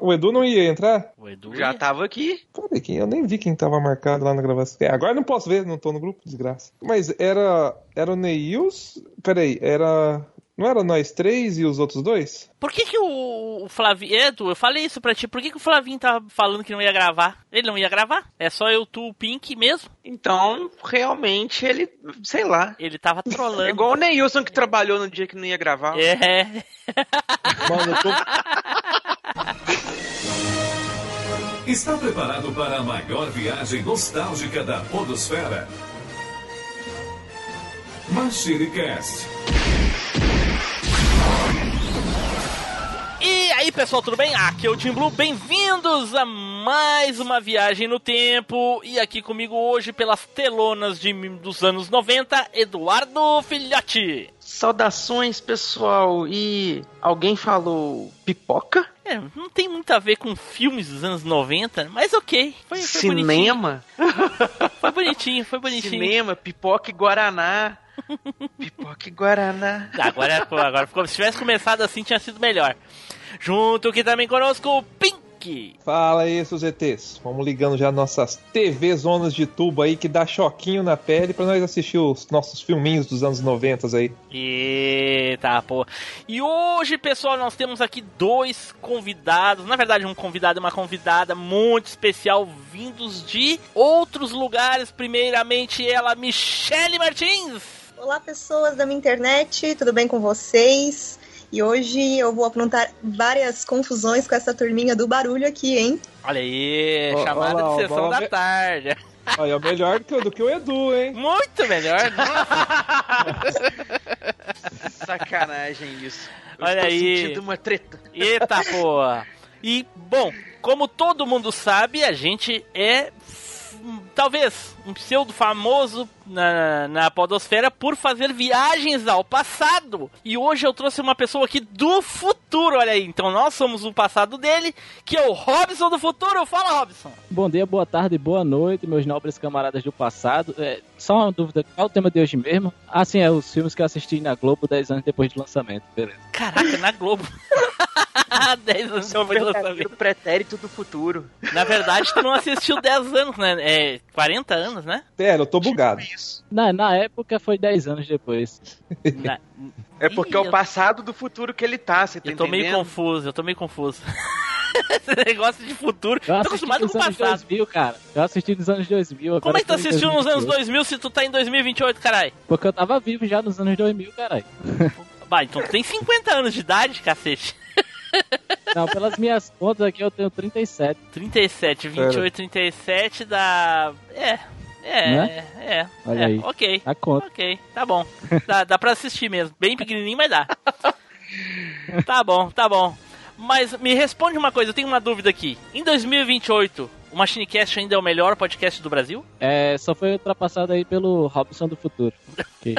O Edu não ia entrar? O Edu Já ia. tava aqui. Cadê quem? Eu nem vi quem tava marcado lá na gravação. É, agora eu não posso ver, não tô no grupo, desgraça. Mas era. Era o Neils. Peraí, era. Não era nós três e os outros dois? Por que que o, Flavinho... Edu, eu falei isso pra ti. Por que que o Flavinho tava falando que não ia gravar? Ele não ia gravar? É só eu, tu, o Pink mesmo? Então, realmente, ele, sei lá. Ele tava É trolando. igual o Neilson que trabalhou no dia que não ia gravar. É. Mano, eu tô. Está preparado para a maior viagem nostálgica da Podosfera? MachineCast. E aí, pessoal, tudo bem? Aqui é o Tim Blue. Bem-vindos a mais uma viagem no tempo. E aqui comigo hoje, pelas telonas de, dos anos 90, Eduardo Filhote. Saudações, pessoal. E alguém falou pipoca? É, não tem muito a ver com filmes dos anos 90, mas ok. Foi, foi bonitinho. Cinema? Foi bonitinho, foi bonitinho. Cinema, pipoca e Guaraná. pipoca e Guaraná. Agora, agora ficou, se tivesse começado assim, tinha sido melhor. Junto aqui também conosco, o Fala aí, seus ETs. Vamos ligando já nossas TV zonas de tubo aí que dá choquinho na pele pra nós assistir os nossos filminhos dos anos 90 aí. Eita, pô. E hoje, pessoal, nós temos aqui dois convidados. Na verdade, um convidado e uma convidada muito especial, vindos de outros lugares. Primeiramente, ela, Michele Martins. Olá, pessoas da minha internet, tudo bem com vocês? E hoje eu vou aprontar várias confusões com essa turminha do barulho aqui, hein? Olha aí, Ó, chamada de sessão da tarde. Aí é melhor do que, o- do que o Edu, hein? Muito melhor. nossa. Sacanagem isso. Eu Olha aí. sentindo uma treta. Eita porra! E, bom, como todo mundo sabe, a gente é talvez um pseudo famoso na, na podosfera por fazer viagens ao passado. E hoje eu trouxe uma pessoa aqui do futuro, olha aí. Então nós somos o passado dele, que é o Robson do futuro. Fala, Robson! Bom dia, boa tarde, boa noite, meus nobres camaradas do passado. É, só uma dúvida, qual é o tema de hoje mesmo? Ah, sim, é os filmes que eu assisti na Globo 10 anos depois do lançamento, beleza. Caraca, na Globo. 10 anos depois do lançamento. O pretérito do futuro. Na verdade, tu não assistiu 10 anos, né? É 40 anos, né? Pera, eu tô bugado. Isso. Na, na época foi 10 anos depois. Na- É porque Ih, é o passado do futuro que ele tá, você tá Eu tô meio entendendo? confuso, eu tô meio confuso. Esse negócio de futuro. Eu tô acostumado com o anos passado. 2000, cara. Eu assisti nos anos 2000. agora Como é que tu assistiu nos anos 2028. 2000 se tu tá em 2028, caralho? Porque eu tava vivo já nos anos 2000, caralho. Bah, então tu tem 50 anos de idade, cacete. Não, pelas minhas contas aqui eu tenho 37. 37, 28, 37 dá. É. É, Né? é, Olha é, aí. ok, A conta. ok, tá bom. Dá, dá pra assistir mesmo, bem pequenininho, mas dá. Tá bom, tá bom. Mas me responde uma coisa, eu tenho uma dúvida aqui. Em 2028, o MachineCast ainda é o melhor podcast do Brasil? É, só foi ultrapassado aí pelo Robson do Futuro. Que.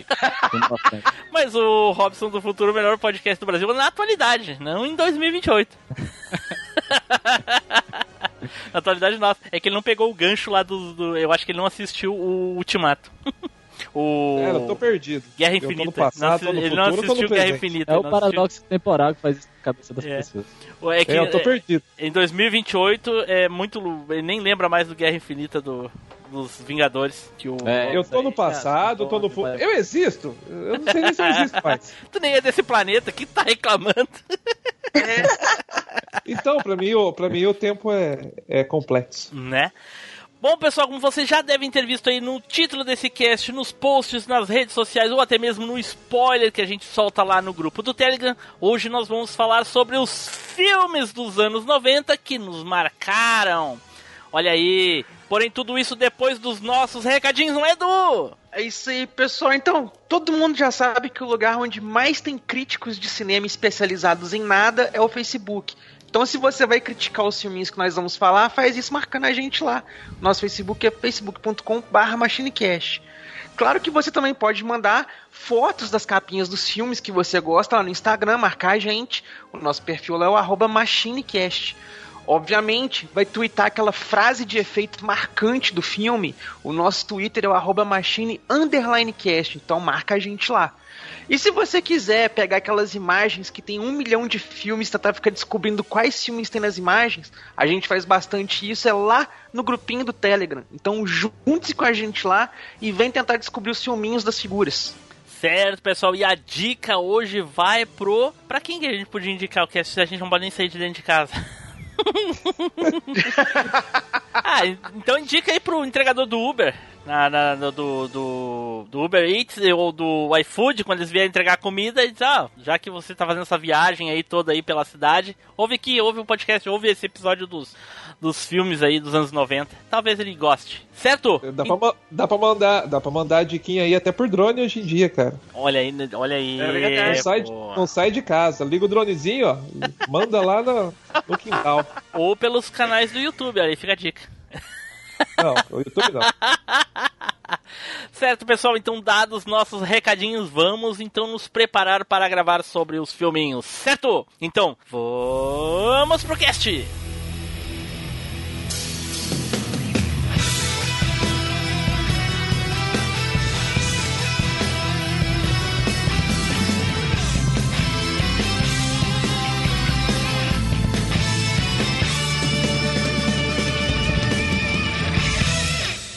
Mas o Robson do Futuro é o melhor podcast do Brasil na atualidade, não em 2028. na atualidade, nossa. É que ele não pegou o gancho lá do. do- eu acho que ele não assistiu o Ultimato. o. Pera, eu tô perdido. Guerra Eu tô no Infinita. passado, Não tô no ele não futuro, tô no assistiu Guerra. Infinita. É o não assistiu. paradoxo temporal que faz isso na cabeça das É. pessoas. É que, É, eu tô é, perdido. em 2028 é muito. Ele nem lembra mais do Guerra Infinita do, dos Vingadores. Que o, É, Eu tô no passado, eu tô no futuro. Eu existo? Eu não sei nem se eu existo mais. Tu nem é desse planeta, que tá reclamando? Então, pra mim, o, pra mim o tempo é, é complexo. né? Bom, pessoal, como vocês já devem ter visto aí no título desse cast, nos posts, nas redes sociais ou até mesmo no spoiler que a gente solta lá no grupo do Telegram, hoje nós vamos falar sobre os filmes dos anos 90 que nos marcaram. Olha aí, porém tudo isso depois dos nossos recadinhos, não é, Edu? É isso aí, pessoal. Então, todo mundo já sabe que o lugar onde mais tem críticos de cinema especializados em nada é o Facebook. Então, se você vai criticar os filminhos que nós vamos falar, faz isso marcando a gente lá. Nosso Facebook é facebook.com.br machinecast. Claro que você também pode mandar fotos das capinhas dos filmes que você gosta lá no Instagram, marcar a gente. O nosso perfil é o machinecast. Obviamente, vai twittar aquela frase de efeito marcante do filme. O nosso Twitter é o arroba machine underline cast, então marca a gente lá. E se você quiser pegar aquelas imagens que tem um milhão de filmes, tentar ficar descobrindo quais filmes tem nas imagens, a gente faz bastante isso, é lá no grupinho do Telegram. Então junte-se com a gente lá e vem tentar descobrir os filminhos das figuras. Certo, pessoal. E a dica hoje vai pro. Pra quem que a gente podia indicar o que a gente não pode nem sair de dentro de casa? ah, então indica aí pro entregador do Uber. Na, na, do, do, do, Uber Eats ou do iFood, quando eles vierem entregar comida, e diz, ah, já que você tá fazendo essa viagem aí toda aí pela cidade, ouve aqui, ouve o um podcast, ouve esse episódio dos, dos filmes aí dos anos 90. Talvez ele goste. Certo? Dá pra, dá pra mandar, dá pra mandar a diquinha aí até por drone hoje em dia, cara. Olha aí, olha aí. É não, sai de, não sai de casa. Liga o dronezinho, ó. Manda lá no, no quintal. Ou pelos canais do YouTube, aí fica a dica. Não, o YouTube não. certo, pessoal, então dados nossos recadinhos, vamos então nos preparar para gravar sobre os filminhos, certo? Então, vamos pro cast!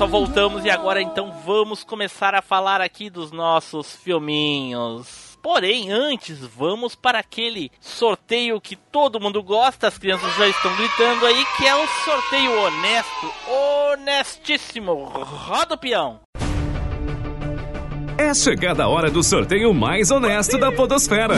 Pessoal, voltamos e agora então vamos começar a falar aqui dos nossos filminhos. Porém, antes, vamos para aquele sorteio que todo mundo gosta, as crianças já estão gritando aí, que é o sorteio honesto, honestíssimo. Roda o peão. É chegada a hora do sorteio mais honesto da Podosfera.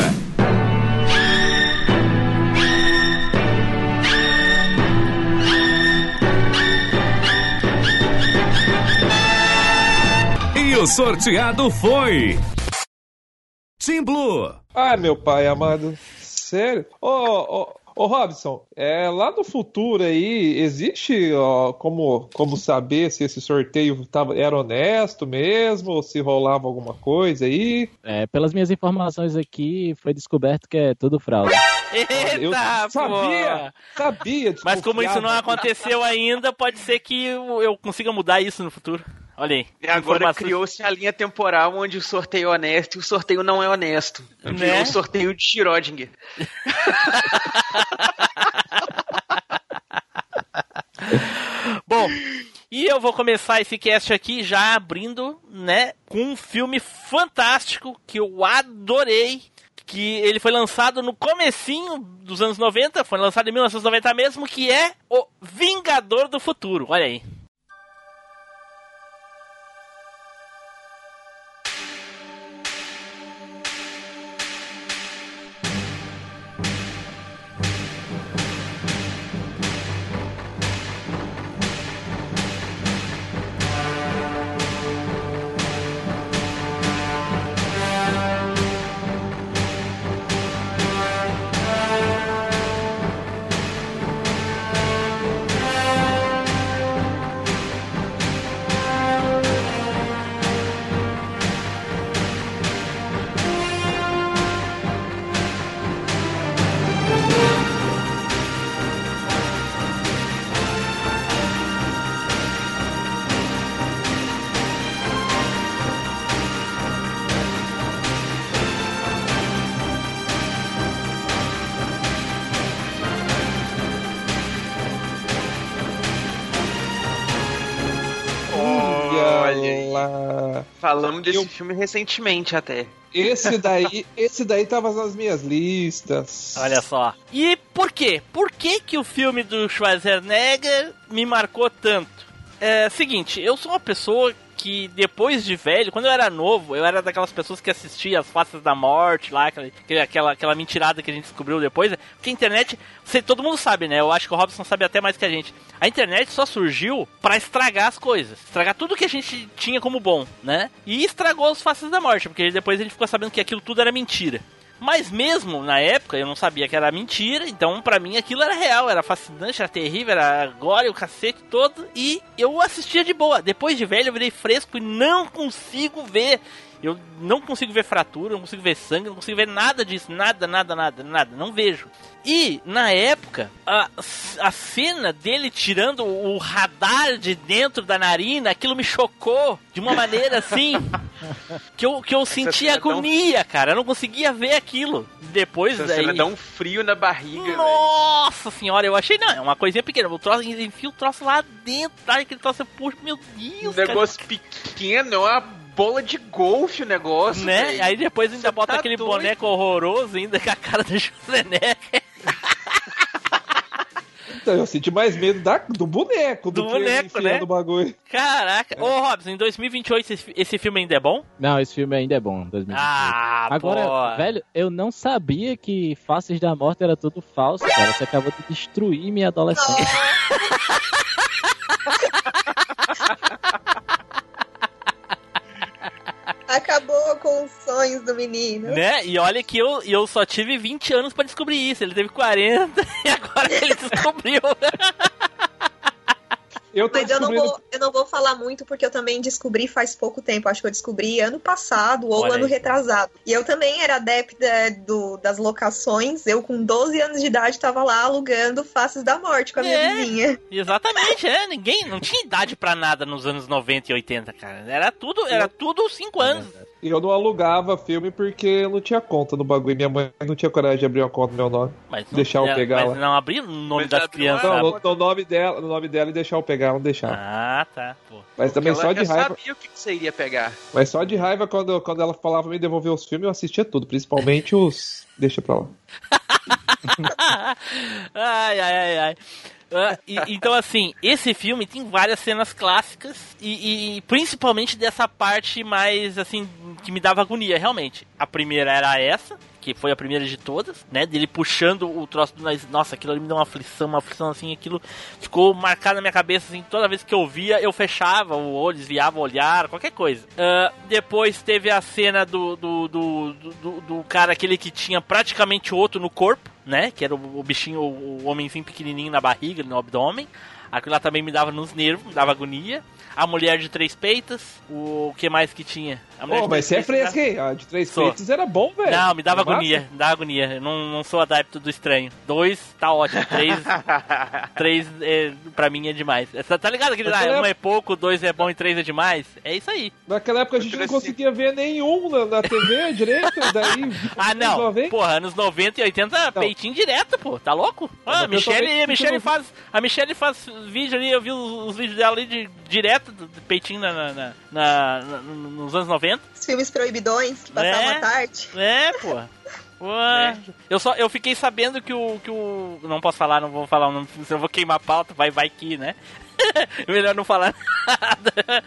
O sorteado foi. Team Blue. Ai, meu pai amado. Sério? Ô, ô, ô Robson, é, lá no futuro aí, existe ó, como, como saber se esse sorteio tava, era honesto mesmo, ou se rolava alguma coisa aí? É, pelas minhas informações aqui, foi descoberto que é tudo fraude. Eu Eita, sabia, pô. sabia. Mas como isso não aconteceu ainda, pode ser que eu eu consiga mudar isso no futuro. Olha aí. E agora informações- criou-se a linha temporal onde o sorteio é honesto e o sorteio não é honesto. Virou Né? o sorteio de Schrödinger. Bom, e eu vou começar esse cast aqui já abrindo, né, com um filme fantástico que eu adorei, que ele foi lançado no comecinho dos anos 90, foi lançado em 1990 mesmo, que é o Vingador do Futuro. Olha aí. Falamos desse Eu- filme recentemente até. Esse daí, esse daí tava nas minhas listas. Olha só. E por quê? Por que que o filme do Schwarzenegger me marcou tanto? É seguinte, eu sou uma pessoa que depois de velho, quando eu era novo, eu era daquelas pessoas que assistia as faces da morte lá, aquela, aquela, aquela mentirada que a gente descobriu depois. né? Porque a internet, você, todo mundo sabe, né? Eu acho que o Robson sabe até mais que a gente. A internet só surgiu pra estragar as coisas, estragar tudo que a gente tinha como bom, né? E estragou as faces da morte, porque depois a gente ficou sabendo que aquilo tudo era mentira. Mas mesmo na época eu não sabia que era mentira, então pra mim aquilo era real, era fascinante, era terrível, era agora o cacete todo e eu assistia de boa. Depois de velho eu virei fresco e não consigo ver. Eu não consigo ver fratura, não consigo ver sangue, não consigo ver nada disso, nada, nada, nada, nada, não vejo. E na época, a, a cena dele tirando o radar de dentro da narina, aquilo me chocou de uma maneira assim que eu, que eu senti é tão- agonia, cara. Eu não conseguia ver aquilo. Depois Essa daí. dá um frio na barriga. Nossa senhora, eu achei, não, é uma coisinha pequena. O troço, enfia o troço lá dentro, tá? Aquele troço, puxa, meu Um Deus, cara. negócio pequeno, é uma bola de golfe o negócio, Né? velho. Aí depois ainda Você bota tá aquele doido? boneco horroroso ainda com a cara do Schwarzenegger. Então, eu senti mais medo da, do boneco do, Do boneco, né? o bagulho. Caraca. Ô, Robson, em 2028 esse, esse filme ainda é bom? Não, esse filme ainda é bom. 2018. Ah, Agora, pô. velho, eu não sabia que Faces da Morte era tudo falso, cara. Você acabou de destruir minha adolescência. Acabou com os sonhos do menino. Né? E olha que eu, eu só tive 20 anos pra descobrir isso. Ele teve 40 e agora ele descobriu. Eu tô Mas eu não, descobrindo vou, eu não vou falar muito porque eu também descobri faz pouco tempo. Acho que eu descobri ano passado ou Olha ano aí. retrasado. E eu também era adepta do, das locações. Eu, com 12 anos de idade, tava lá alugando Faces da Morte com a minha É. vizinha. Exatamente, é. Ninguém não tinha idade pra nada nos anos 90 e 80, cara. Era tudo, era tudo 5 anos. E eu não alugava filme porque eu não tinha conta no bagulho. Minha mãe não tinha coragem de abrir uma conta no meu nome. Mas não, Deixar eu pegar mas lá. não abria o nome Mas das crianças. Não, no, no nome dela, no nome dela e deixar eu pegar, não deixava. Ah, tá. Pô. Mas também Ela só de raiva. sabia o que que você iria pegar. Mas só de raiva quando, quando ela falava me devolver os filmes, eu assistia tudo, principalmente os. Deixa pra lá. ai, ai, ai, ai. Ah, e- então, assim, esse filme tem várias cenas clássicas e, e principalmente dessa parte mais, assim, que me dava agonia, realmente. A primeira era essa, que foi a primeira de todas, né? Dele puxando o troço do nariz. Nossa, aquilo me deu uma aflição, uma aflição assim, aquilo ficou marcado na minha cabeça, assim, toda vez que eu via, eu fechava o olho, desviava o olhar, qualquer coisa. Ah, depois teve a cena do, do, do, do- do cara, aquele que tinha praticamente outro no corpo, né? Que era o, bichinho, o homenzinho pequenininho na barriga, no abdômen. Aquilo lá também me dava nos nervos, me dava agonia. A mulher de três peitas, o que mais que tinha? A mulher Pô, de mas você é fresco, hein? A de três Sou. peitos era bom, velho. não, me dava massa. agonia, me dava agonia. Eu não, não sou adepto do estranho. Dois, tá ótimo. Três, três é, pra mim é demais. Essa- Tá ligado aquele lá, um é pouco, dois é bom e três é demais? É isso aí. Naquela época a gente não conseguia ver nenhum na, na TV direito, daí. Ah, não. 90. Porra, anos 90 e 80, peitinho direto, pô. Tá louco? Ah, a Michelle, a Michelle faz. A Michelle faz vídeo ali, eu vi os, os vídeos dela ali de, direto do, peitinho na, na- na- na- na- nos anos 90. Os filmes proibidões que passavam É. à tarde. É, pô. Ué. Eu só eu fiquei sabendo que o que o não posso falar, não vou falar o nome, eu vou queimar a pauta, vai vai que, né? Melhor não falar nada.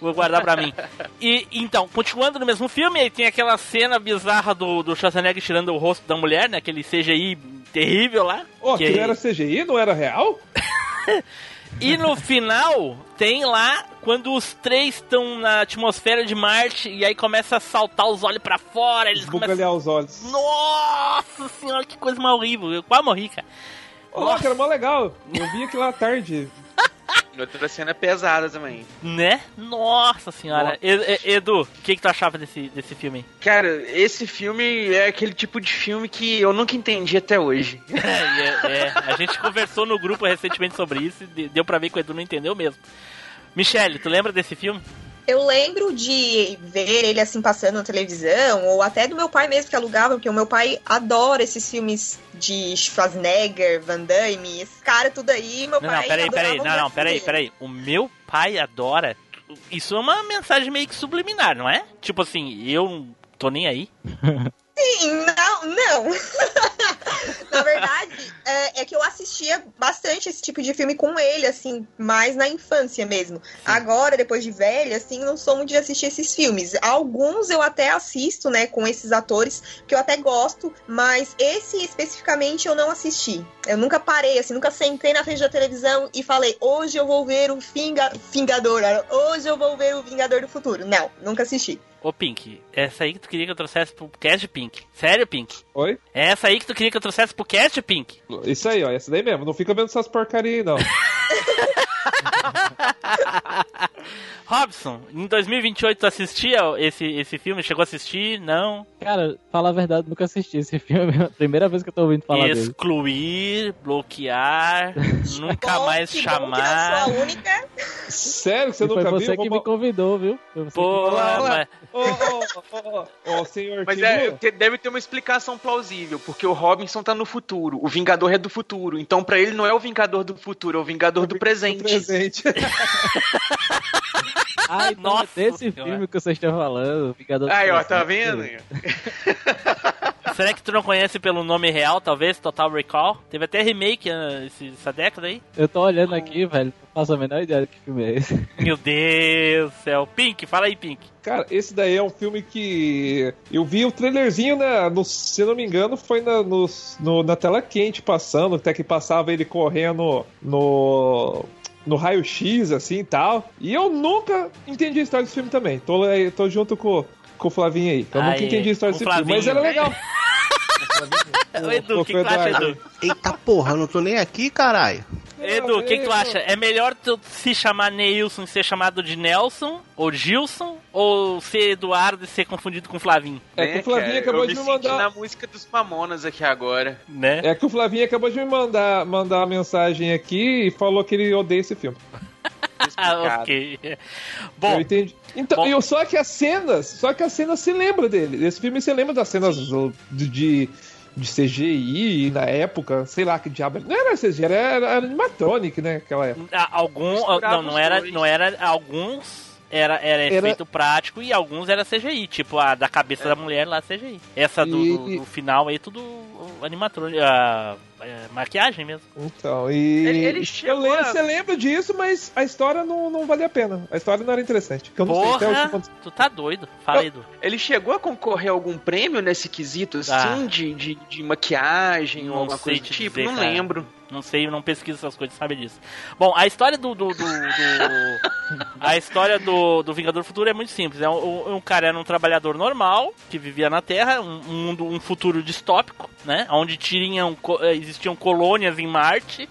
Vou guardar pra mim. E então, continuando no mesmo filme, aí tem aquela cena bizarra do, do Schwarzenegger tirando o rosto da mulher, né? Aquele CGI terrível lá. Ó, que- aquilo era CGI, não era real? E no final, tem lá quando os três estão na atmosfera de Marte e aí começa a saltar os olhos pra fora, eles começam os olhos. Nossa senhora, que coisa mais horrível. Eu quase morri, cara. Ô, louco, era mó legal. Eu vi aquilo à tarde. Outra cena pesada também. Né? Nossa senhora. E- Edu, o que, que tu achava desse, desse filme? Cara, esse filme é aquele tipo de filme que eu nunca entendi até hoje. É, é, é. a gente conversou no grupo recentemente sobre isso e de- deu pra ver que o Edu não entendeu mesmo. Michele, tu lembra desse filme? Eu lembro de ver ele assim passando na televisão, ou até do meu pai mesmo que alugava, porque o meu pai adora esses filmes de Schwarzenegger, Van Damme, esse cara tudo aí, meu Não, pai não, peraí, peraí, não, não, peraí, peraí. O meu pai adora. Isso é uma mensagem meio que subliminar, não é? Tipo assim, eu não tô nem aí. Sim, não, não. na verdade, é, é que eu assistia bastante esse tipo de filme com ele, assim, mais na infância mesmo. Agora, depois de velha, assim, não sou muito de assistir esses filmes. Alguns eu até assisto, né, com esses atores, que eu até gosto, mas esse especificamente eu não assisti. Eu nunca parei, assim, nunca sentei na frente da televisão e falei, hoje eu vou ver o Finga... Vingador, hoje eu vou ver o Vingador do Futuro. Não, nunca assisti. Ô, Pink, essa aí que tu queria que eu trouxesse pro cast, Pink. Sério, Pink? Oi? É essa aí que tu queria que eu trouxesse pro cast, Pink? Isso aí, ó, essa daí mesmo. Não fica vendo essas porcaria aí, não. Robson, em 2028 tu assistia esse, esse filme? Chegou a assistir? Não? Cara, falar a verdade, nunca assisti esse filme. É a primeira vez que eu tô ouvindo falar dele. Excluir, bloquear, nunca Bom, mais que bom que chamar. sou a única. Sério que você E foi nunca você viu? que Vamos- me convidou, viu? Foi você que Pô, me convidou. mas- Ô, ô, ô, senhor Mas é, te- deve ter uma explicação plausível, porque o Robinson tá no futuro, o Vingador é do futuro. Então, pra ele não é o Vingador do futuro, é o Vingador do presente. presente. Ah, então Nossa é desse filme que vocês estão falando. Vingador do Aí, ó, tá vendo? Será que tu não conhece pelo nome real, talvez? Total Recall? Teve até remake ah, esse- essa década aí. Eu tô olhando aqui, velho. Não faço a menor ideia de que filme é esse. Meu Deus do céu. Pink, fala aí, Pink. Cara, esse daí é um filme que eu vi o trailerzinho, né? No, se eu não me engano, foi na, no, no- na tela quente passando, até que passava ele correndo no. No raio-x, assim e tal. E eu nunca entendi a história desse filme também. Tô, eh, tô junto com, com o Flavinho aí. Eu Aí, nunca entendi a história desse o filme, mas era Flavinho. legal. Ô, Edu, o que, que tu acha. Edu? Eita porra, eu não tô nem aqui, caralho. Edu, o que, que tu acha? É melhor tu se chamar Neilson e ser chamado de Nelson? Ou Gilson? Ou ser Eduardo e ser confundido com Flavinho? É que o Flavinho cara, acabou eu de me mandar. na música dos Mamonas aqui agora. Né? É que o Flavinho acabou de me mandar, mandar uma mensagem aqui e falou que ele odeia esse filme. Ah, ok. eu Bom, entendi. Então, bom. eu, só que as cenas, só que as cenas se lembra dele. Esse filme você lembra das cenas do- de, de, de CGI na época, sei lá que diabo. Não era CGI, era, era animatronic, né? Aquela época. a- algum. Misturava Não, não era. dois. Não era. Alguns. Era, era Era- efeito prático e alguns era CGI, tipo a da cabeça da mulher lá CGI. Essa do, do- E- do final aí, tudo animatrônico, a, é, maquiagem mesmo. Então, e. Ele- ele eu lembro, a- Você lembra disso, mas a história não, não valia a pena. A história não era interessante. Eu não sei Porra, hoje quando- tu tá doido. Fala aí, Edu. Ele chegou a concorrer a algum prêmio nesse quesito, assim, Ah. de, de, de maquiagem Não ou alguma coisa do tipo? dizer, não cara. lembro. Não sei, eu não pesquiso essas coisas, sabe disso. Bom, a história do. do, do- do- a história do, do Vingador Futuro é muito simples. É um, um cara era um trabalhador normal que vivia na Terra, um, um mundo, um futuro distópico, né? Onde tinham, eh, existiam colônias em Marte.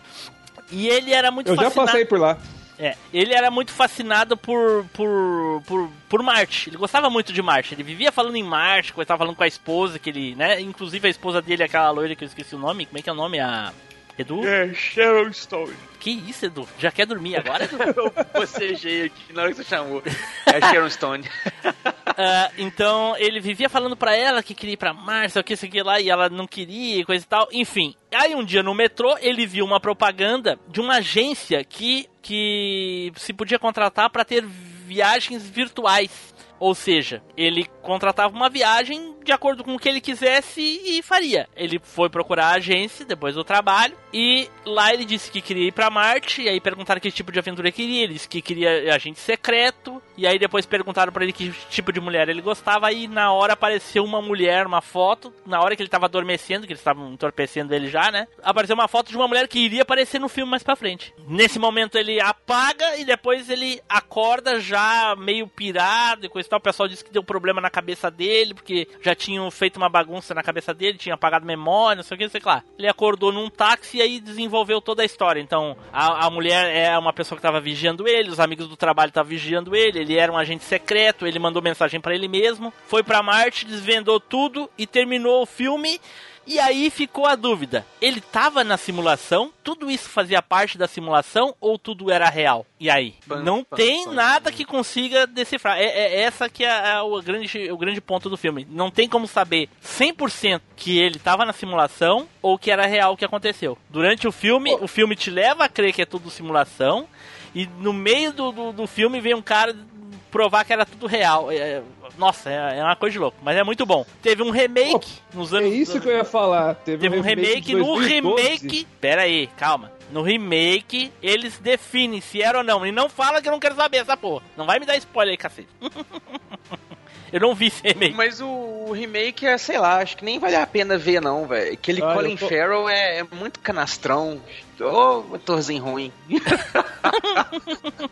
E ele era muito Eu já fascinado. passei por lá. É, ele era muito fascinado por, por, por, por Marte. Ele gostava muito de Marte. Ele vivia falando em Marte, estava falando com a esposa, que ele, né? Inclusive a esposa dele, aquela loira que eu esqueci o nome. Como é que é o nome? A. Edu? É, Sharon Stone. Que isso, Edu? Já quer dormir agora, Edu? Eu bocejei aqui na hora que você chamou. É Sharon Stone. Ah, então ele vivia falando pra ela que queria ir pra Marte, o que, isso aqui lá, e ela não queria, e coisa e tal. Enfim, aí um dia no metrô ele viu uma propaganda de uma agência que, que se podia contratar pra ter viagens virtuais. Ou seja, ele contratava uma viagem de acordo com o que ele quisesse e faria. Ele foi procurar a agência depois do trabalho e lá ele disse que queria ir pra Marte. E aí perguntaram que tipo de aventura ele queria. Ele disse que queria agente secreto. E aí depois perguntaram pra ele que tipo de mulher ele gostava. E na hora apareceu uma mulher, uma foto. Na hora que ele tava adormecendo, que eles estavam entorpecendo ele já, né? Apareceu uma foto de uma mulher que iria aparecer no filme mais pra frente. Nesse momento ele apaga e depois ele acorda já meio pirado e coisa e tal. O pessoal disse que deu problema na cabeça dele, porque já tinham feito uma bagunça na cabeça dele, tinha apagado memória, não sei o que, não sei o que lá. Ele acordou num táxi e aí desenvolveu toda a história. Então, a, a mulher é uma pessoa que tava vigiando ele, os amigos do trabalho estavam vigiando ele, ele era um agente secreto, ele mandou mensagem pra ele mesmo, foi pra Marte, desvendou tudo e terminou o filme. E aí ficou a dúvida: ele tava na simulação? Tudo isso fazia parte da simulação ou tudo era real? E aí? Não tem nada que consiga decifrar. É, é essa que é, é o, grande, o grande ponto do filme. Não tem como saber 100% que ele tava na simulação ou que era real o que aconteceu. Durante o filme, o filme te leva a crer que é tudo simulação. E no meio do, do, do filme vem um cara provar que era tudo real. É, é, nossa, é, é uma coisa de louco, mas é muito bom. Teve um remake nos É anos. isso que eu ia falar. Teve, Teve um remake, de no 2012. remake. Pera aí, calma. No remake, eles definem se era ou não. E não fala que eu não quero saber essa porra. Não vai me dar spoiler aí, cacete. eu não vi esse remake. Mas o, remake é, sei lá, acho que nem vale a pena ver, não, velho. Aquele Ah, Colin tô- Farrell é, é muito canastrão. Ô, atorzinho ruim.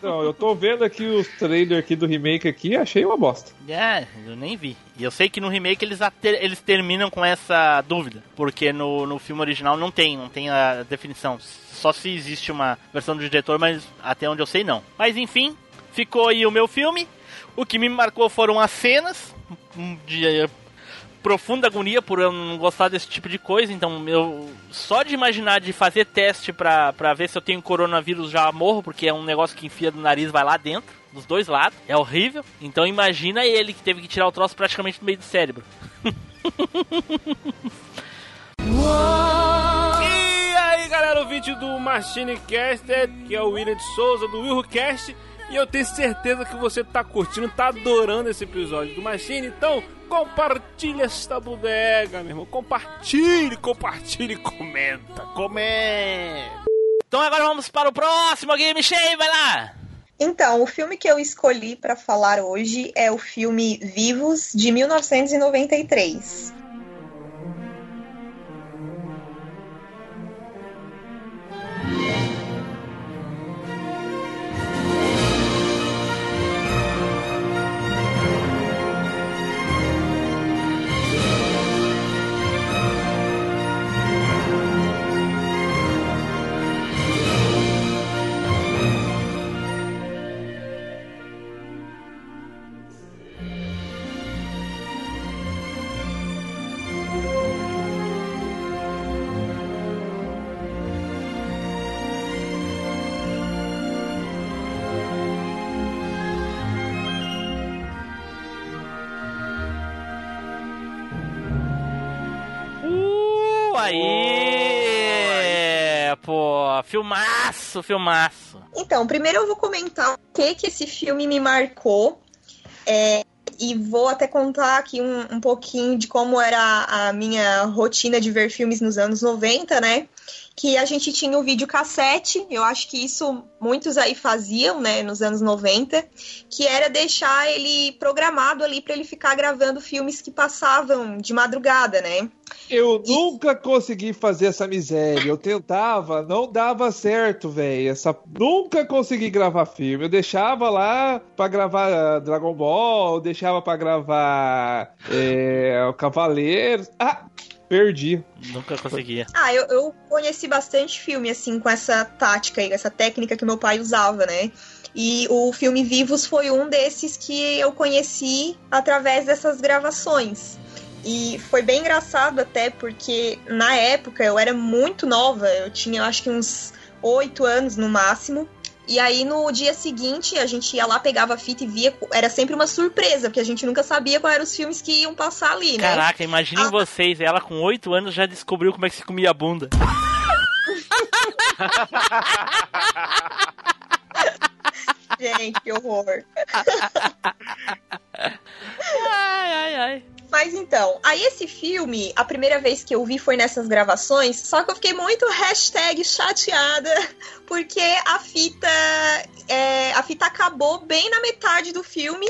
Não, eu tô vendo aqui os trailers aqui do remake aqui e achei uma bosta. É, eu nem vi. E eu sei que no remake eles, eles terminam com essa dúvida. Porque no, no filme original não tem, não tem a definição. Só se existe uma versão do diretor, mas até onde eu sei não. Mas enfim, ficou aí o meu filme. O que me marcou foram as cenas um de profunda agonia por eu não gostar desse tipo de coisa. Então eu só de imaginar de fazer teste pra, ver se eu tenho coronavírus já morro, porque é um negócio que enfia do nariz vai lá dentro, dos dois lados. É horrível. Então imagina ele que teve que tirar o troço praticamente do meio do cérebro. E aí, galera, ouvinte do Machine Caster, que é o William de Souza, do Will Cast. E eu tenho certeza que você tá curtindo, tá adorando esse episódio do Machine. Então, compartilha esta bodega, meu irmão. Compartilhe, compartilhe, comenta, comenta. Então agora vamos para o próximo Game Cheio, vai lá! Então, o filme que eu escolhi pra falar hoje é o filme Vivos, de 1993. Filmaço, filmaço. Então, primeiro eu vou comentar o que que esse filme me marcou. é, e vou até contar aqui um, um pouquinho de como era a, a minha rotina de ver filmes nos anos 90, né? Que a gente tinha o videocassete, eu acho que isso muitos aí faziam, né, nos anos 90, que era deixar ele programado ali para ele ficar gravando filmes que passavam de madrugada, né? Eu nunca consegui fazer essa miséria. Eu tentava, não dava certo, velho. Essa... Nunca consegui gravar filme. Eu deixava lá pra gravar Dragon Ball, eu deixava pra gravar é, o Cavaleiro. Ah, perdi. Nunca conseguia. Ah, eu, eu conheci bastante filme, assim, com essa tática aí, essa técnica que meu pai usava, né? E o filme Vivos foi um desses que eu conheci através dessas gravações. E foi bem engraçado até porque na época eu era muito nova, eu tinha eu acho que uns oito anos no máximo. E aí no dia seguinte a gente ia lá, pegava a fita e via, era sempre uma surpresa, porque a gente nunca sabia quais eram os filmes que iam passar ali, né? Caraca, imaginem Ah. vocês, ela com 8 anos já descobriu como é que se comia a bunda. Gente, que horror. Ai, ai, ai. Mas então, aí esse filme, a primeira vez que eu vi foi nessas gravações, só que eu fiquei muito hashtag chateada, porque a fita. é, a fita acabou bem na metade do filme.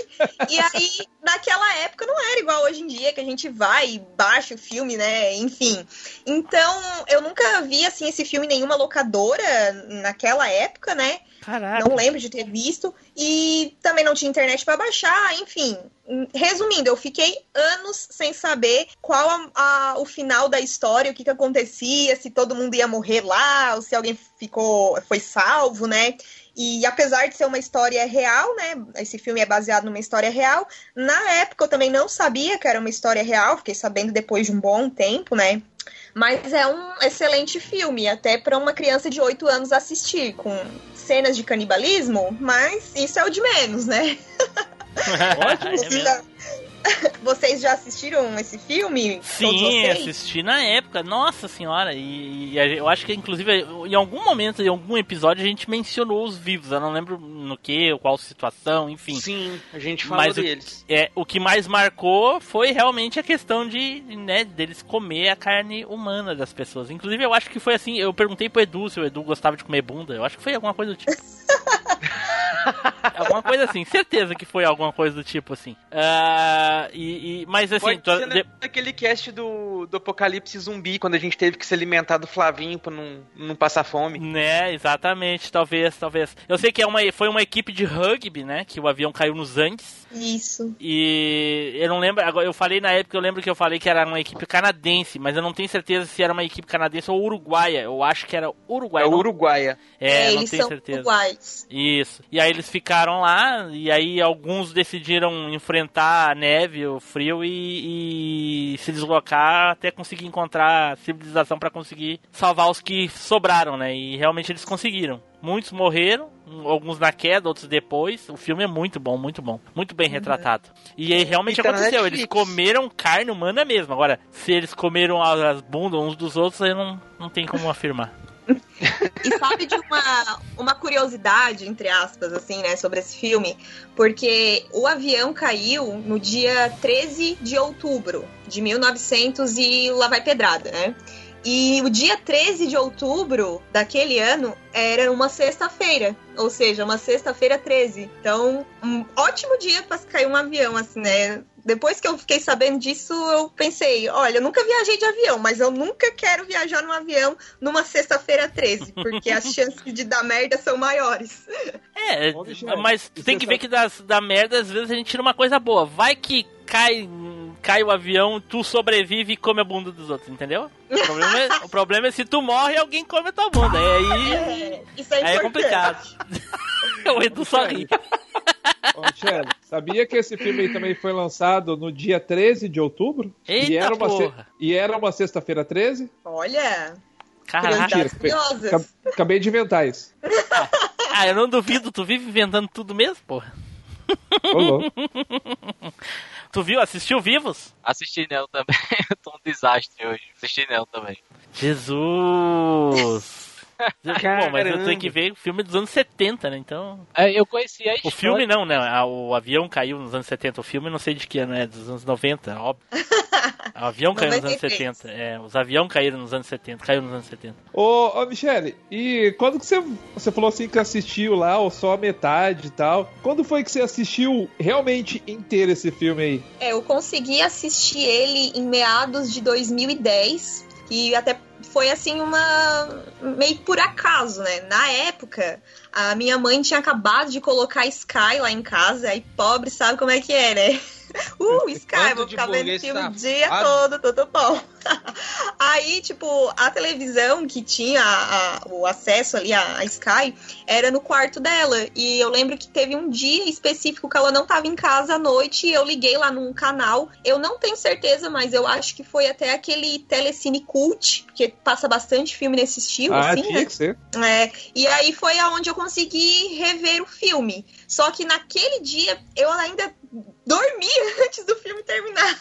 e aí, naquela época, não era igual hoje em dia, que a gente vai e baixa o filme, né? Enfim. Então, eu nunca vi assim esse filme em nenhuma locadora naquela época, né? Caraca. Não lembro de ter visto. E também não tinha internet pra baixar, enfim. Resumindo, eu fiquei anos sem saber qual a- a- o final da história, o que, que acontecia, se todo mundo ia morrer lá, ou se alguém ficou, foi salvo, né? E apesar de ser uma história real, né? Esse filme é baseado numa história real. Na época eu também não sabia que era uma história real, fiquei sabendo depois de um bom tempo, né? Mas é um excelente filme, até para uma criança de 8 anos assistir, com cenas de canibalismo, mas isso é o de menos, né? É mesmo. Vocês já assistiram esse filme? Todos Sim, assisti na época, nossa senhora, e, e a- eu acho que inclusive em algum momento, em algum episódio, a gente mencionou os vivos, eu não lembro no que, qual situação, enfim. Sim, a gente falou Mas o- deles. É, o que mais marcou foi realmente a questão de, né, deles comer a carne humana das pessoas. Inclusive, eu acho que foi assim, eu perguntei pro Edu se o Edu gostava de comer bunda, eu acho que foi alguma coisa do tipo. alguma coisa assim, certeza que foi alguma coisa do tipo assim. Ah, e, e- mas assim, Pode ser de- naquele cast do, do Apocalipse Zumbi, quando a gente teve que se alimentar do Flavinho pra não, não passar fome. Né, exatamente, talvez, talvez. Eu sei que é uma, foi uma equipe de rugby, né? Que o avião caiu nos Andes. Isso. E eu não lembro, agora eu falei na época, eu lembro que eu falei que era uma equipe canadense, mas eu não tenho certeza se era uma equipe canadense ou uruguaia. Eu acho que era uruguaia. É não- Uruguaia. É, não eles tenho são certeza. Isso. E aí eles ficaram lá, e aí alguns decidiram enfrentar a neve, o frio e, e se deslocar até conseguir encontrar civilização pra conseguir salvar os que sobraram, né? E realmente eles conseguiram. Muitos morreram, alguns na queda, outros depois. O filme é muito bom, muito bom. Muito bem retratado. E aí realmente E tá aconteceu. Eles comeram carne humana mesmo. Agora, se eles comeram as bundas uns dos outros, aí não, não tem como afirmar. E sabe de uma, uma curiosidade, entre aspas, assim, né, sobre esse filme? Porque o avião caiu no dia 13 de outubro de 1900 e lá vai pedrada, né? E o dia 13 de outubro daquele ano era uma sexta-feira, ou seja, uma sexta-feira 13. Então, um ótimo dia para cair um avião, assim, né? Depois que eu fiquei sabendo disso, eu pensei, olha, eu nunca viajei de avião, mas eu nunca quero viajar num avião numa sexta-feira 13, porque as chances de dar merda são maiores. É, mas tem que ver que das, da merda, às vezes a gente tira uma coisa boa. Vai que cai, cai o avião, tu sobrevive e come a bunda dos outros, entendeu? O problema é, o problema é se tu morre e alguém come a tua bunda. E aí, É, isso é aí é complicado. o Edu só ri. Ô, Michele, sabia que esse filme aí também foi lançado no dia 13 de outubro? e Eita era uma, se- porra. e era uma sexta-feira 13? Olha, Caraca. Acabei de inventar isso. Ah, eu não duvido, tu vive inventando tudo mesmo, porra. Ô, louco. Tu viu, assistiu Vivos? Assisti nela também. Eu tô um desastre hoje. Assisti nela também. Jesus! Bom, mas eu tenho que ver o filme dos anos 70, né? Então. É, eu conheci a O história. filme não, né? O avião caiu nos anos 70. O filme não sei de que ano é, dos anos 90, óbvio. O avião caiu nos anos 93. 70. É, os aviões caíram nos anos 70. Caiu nos anos 70. Ô, ô Michele, e quando que você, você falou assim que assistiu lá, ou só a metade e tal? Quando foi que você assistiu realmente inteiro esse filme aí? É, eu consegui assistir ele em meados de 2010 e até foi assim uma meio por acaso, né? Na época, a minha mãe tinha acabado de colocar Sky lá em casa, aí pobre sabe como é que é, né? Uh, Sky, vou ficar vendo filme o dia todo, tudo bom. Aí, tipo, a televisão que tinha a- a- o acesso ali à Sky era no quarto dela. E eu lembro que teve um dia específico que ela não tava em casa à noite e eu liguei lá num canal. Eu não tenho certeza, mas eu acho que foi até aquele Telecine Cult, porque passa bastante filme nesse estilo, ah, assim, tinha né? que ser. É, e aí foi aonde eu consegui rever o filme. Só que naquele dia eu ainda dormi antes do filme terminar.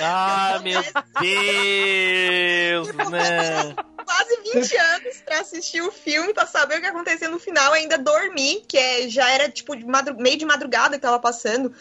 Ah, meu Deus, né? Quase 20 anos pra assistir o filme, pra saber o que acontecia no final, ainda dormi, que é, já era tipo de meio de madrugada que tava passando.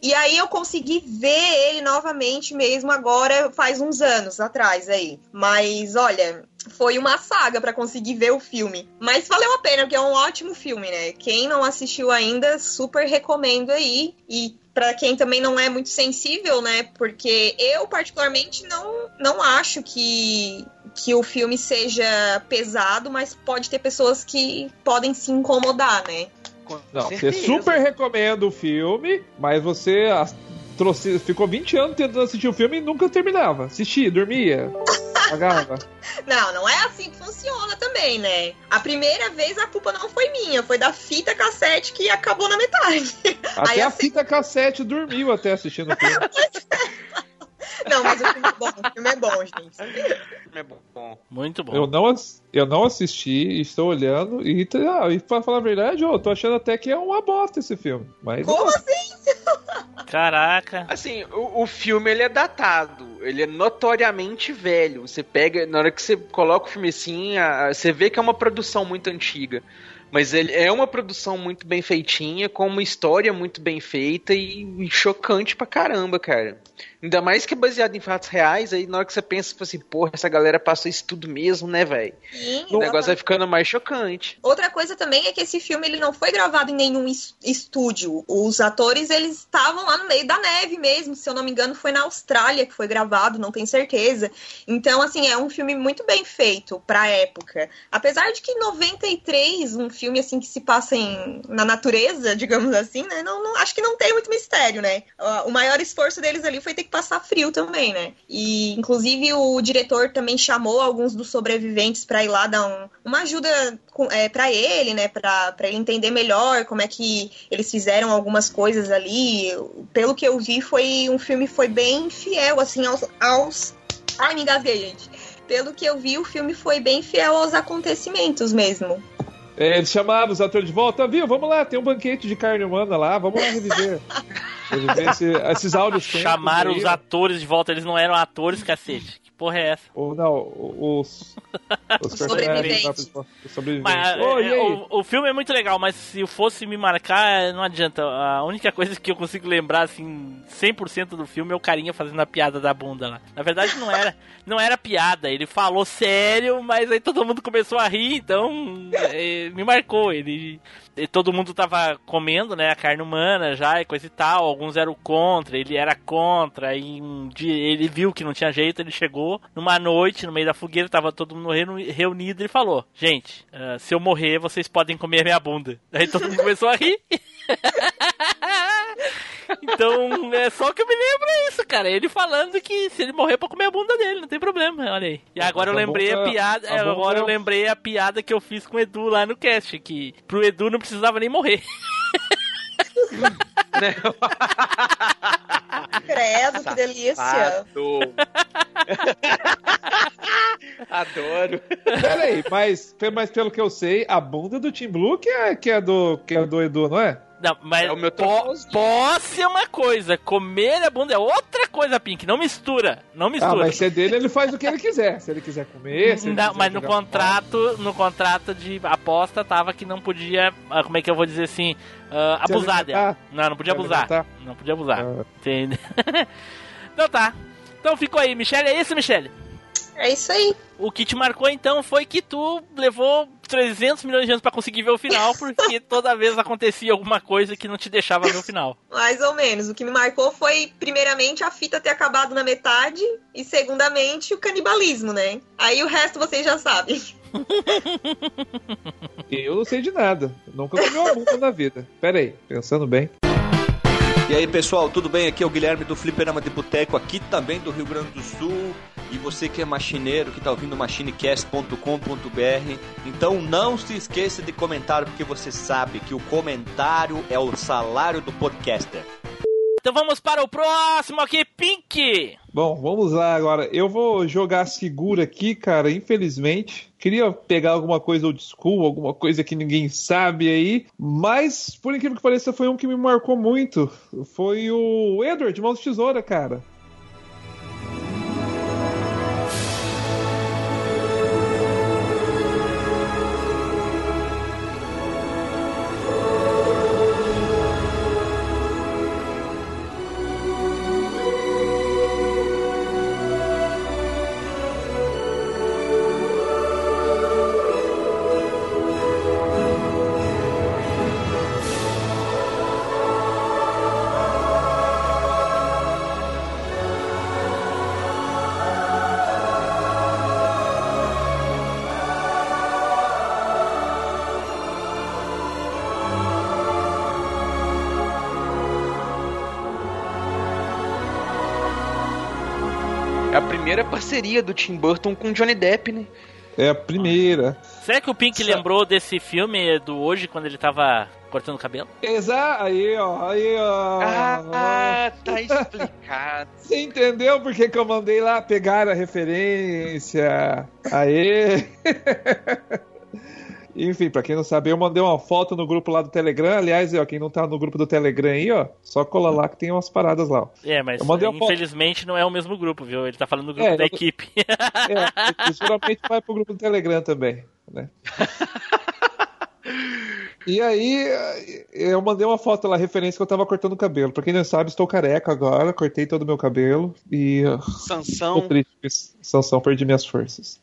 E aí eu consegui ver ele novamente mesmo agora, faz uns anos atrás aí. Mas olha, foi uma saga pra conseguir ver o filme. Mas valeu a pena, porque é um ótimo filme, né? Quem não assistiu ainda, super recomendo aí. E pra quem também não é muito sensível, né? Porque eu particularmente não, não acho que que o filme seja pesado, mas pode ter pessoas que podem se incomodar, né? Com Não, você super recomenda o filme, mas você as- trouxe, ficou 20 anos tentando assistir o filme e nunca terminava. Assistia, dormia, Não, não é assim que funciona também, né? A primeira vez a culpa não foi minha, foi da fita cassete que acabou na metade. Até Aí a assim- fita cassete dormiu até assistindo o filme. Não, mas o filme é bom, o filme é bom, gente. É bom. Muito bom. Eu não, eu não assisti, estou olhando e, ah, e pra falar a verdade, eu tô achando até que é uma bosta esse filme. Mas Como assim? Caraca. Assim, o, o filme ele é datado, ele é notoriamente velho. Você pega, na hora que você coloca o filme assim, a- você vê que é uma produção muito antiga. Mas ele é uma produção muito bem feitinha, com uma história muito bem feita e, e chocante pra caramba, cara. Ainda mais que é baseado em fatos reais, aí na hora que você pensa, tipo assim, porra, essa galera passou isso tudo mesmo, né, velho? O negócio vai ficando mais chocante. Outra coisa também é que esse filme ele não foi gravado em nenhum es- estúdio. Os atores eles estavam lá no meio da neve mesmo, se eu não me engano foi na Austrália que foi gravado, não tenho certeza. Então assim é um filme muito bem feito pra época. Apesar de que em 93 um filme assim que se passa em, na natureza, digamos assim, né? Não, não- acho que não tem muito mistério, né? O maior esforço deles ali foi ter que passar frio também, né? E inclusive o diretor também chamou alguns dos sobreviventes pra ir lá dar um- uma ajuda é, para ele, né? Pra ele entender melhor como é que eles fizeram algumas coisas ali. Pelo que eu vi, foi um filme foi bem fiel assim aos, aos... Ai, me engasguei, gente. Pelo que eu vi, o filme foi bem fiel aos acontecimentos mesmo. É, eles chamaram os atores de volta, viu? Vamos lá, tem um banquete de carne humana lá, vamos lá reviver. reviver esse- esses áudios. Chamaram aí, os atores de volta, eles não eram atores, cacete. Porra é essa? Ou não, os. Os Sobreviventes. Mas, e é, o, o filme é muito legal, mas se eu fosse me marcar, não adianta. A única coisa que eu consigo lembrar, assim, 100% do filme é o carinha fazendo a piada da bunda lá. Na verdade, não era, não era piada. Ele falou sério, mas aí todo mundo começou a rir, então é, me marcou. Ele, e todo mundo tava comendo, né, a carne humana já e coisa e tal. Alguns eram contra, ele era contra. E um dia ele viu que não tinha jeito, ele chegou numa noite, no meio da fogueira, tava todo mundo reuni- reunido e falou: Gente, ah, se eu morrer, vocês podem comer minha bunda. Aí todo mundo começou a rir. Então, é só que eu me lembro é isso, cara. Ele falando que se ele morrer pra comer a bunda dele, não tem problema, olha aí. E agora eu a lembrei a bunda- piada, a é, agora eu bunda- lembrei a piada que eu fiz com o Edu lá no cast, que pro Edu não precisava nem morrer. Credo, que delícia. Adoro. Peraí, mas, mas pelo que eu sei, a bunda do Team Blue que é, que é, do, que é do Edu, não é? Não, mas É o meu po posse é uma coisa, comer a bunda é outra coisa, Pink. Não mistura, não Ah, mistura. mas se é dele, ele faz o que ele quiser. Se ele quiser comer, se ele Não, quiser mas no contrato, no contrato de aposta tava que não podia, ah, como é que eu vou dizer assim, ah, Se abusar dela. Não, não podia Se abusar. alimentar. Não podia abusar. Ah. Entende? então tá. Então ficou aí, Michele. É isso, Michele? É isso aí. O que te marcou então foi que tu levou 300 milhões de anos pra conseguir ver o final, porque toda vez acontecia alguma coisa que não te deixava ver o final. Mais ou menos. O que me marcou foi, primeiramente, a fita ter acabado na metade e, segundamente, o canibalismo, né? Aí o resto vocês já sabem. Eu não sei de nada. Nunca comi uma bunda na vida. Pera aí, pensando bem. E aí pessoal, tudo bem? Aqui é o Guilherme do Fliperama de Boteco, aqui também do Rio Grande do Sul. E você que é machineiro, que tá ouvindo machinecast.com.br, então não se esqueça de comentar, porque você sabe que o comentário é o salário do podcaster. Então vamos para o próximo aqui, Pink! Bom, vamos lá agora. Eu vou jogar seguro aqui, cara, infelizmente. Queria pegar alguma coisa old school, alguma coisa que ninguém sabe aí. Mas, por incrível que pareça, foi um que me marcou muito. Foi o Edward Mãos de Tesoura, cara. Primeira parceria do Tim Burton com Johnny Depp, né? É a primeira. Será que o Pink lembrou desse filme do hoje, quando ele tava cortando o cabelo? Exato, aí, ó, aí, ó. Ah, tá explicado. Você entendeu por que que eu mandei lá pegar a referência? Aê! Enfim, pra quem não sabe, eu mandei uma foto no grupo lá do Telegram. Aliás, ó, quem não tá no grupo do Telegram aí, ó, só cola lá que tem umas paradas lá. ó. É, mas uma foto. infelizmente não é o mesmo grupo, viu? Ele tá falando do grupo É, da eu- equipe. É, geralmente vai pro grupo do Telegram também, né? E aí, eu mandei uma foto lá, referência que eu tava cortando o cabelo. Pra quem não sabe, estou careca agora, cortei todo o meu cabelo e Sansão. Sansão, perdi minhas forças.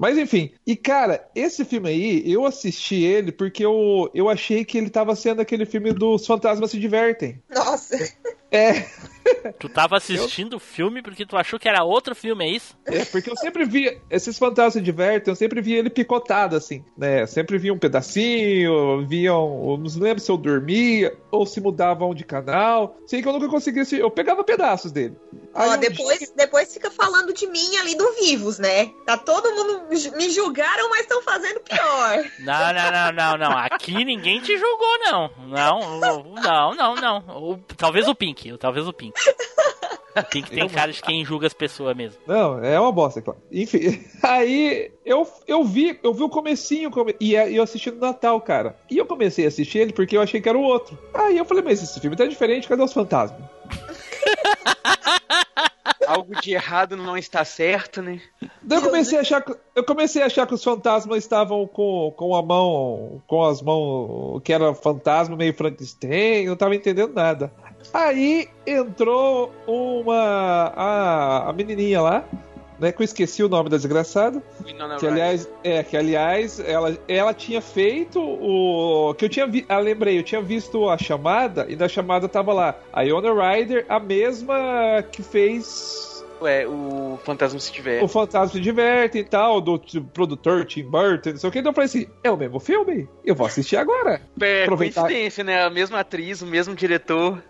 Mas enfim, e cara, esse filme aí, eu assisti ele porque eu, eu achei que ele tava sendo aquele filme dos Fantasmas se Divertem. Nossa. É, tu tava assistindo o filme porque tu achou que era outro filme, é isso? É, porque eu sempre vi, esses fantasmas se divertem, eu sempre vi ele picotado, assim, né? Sempre via um pedacinho, viam, eu não lembro se eu dormia ou se mudavam de canal. Sei que eu nunca conseguia assistir, eu pegava pedaços dele. Aí Ó, um depois, depois fica falando de mim ali do Vivos, né? Tá todo mundo me julgaram, mas estão fazendo pior. Não, não, não, não, não. Aqui ninguém te julgou, não. Não, não, não, não. O- talvez o Pink, talvez o Pink. O Pink tem cara de quem julga as pessoas mesmo. Não, é uma bosta, claro. Enfim, aí eu, eu vi, eu vi o comecinho come- e é- e eu assisti no Natal, cara. E eu comecei a assistir ele porque eu achei que era o outro. Aí eu falei, mas esse filme tá diferente, cadê os fantasmas? Algo de errado não está certo, né? Daí eu comecei a achar que, eu comecei a achar que os fantasmas estavam com, com a mão, com as mãos, que era fantasma meio Frankenstein, não tava entendendo nada. Aí entrou uma a, a menininha lá, né, que eu esqueci o nome da desgraçada, que aliás, é, que aliás ela, ela tinha feito o que eu tinha vi, ah, lembrei, eu tinha visto a chamada e na chamada tava lá a Iona Ryder, a mesma que fez É, o Fantasma se tiver. o Fantasma se diverte e tal, do produtor Tim Burton, não sei o que. Então eu falei assim: é o mesmo filme? Eu vou assistir agora. É aproveitar- coincidência, né? A mesma atriz, o mesmo diretor.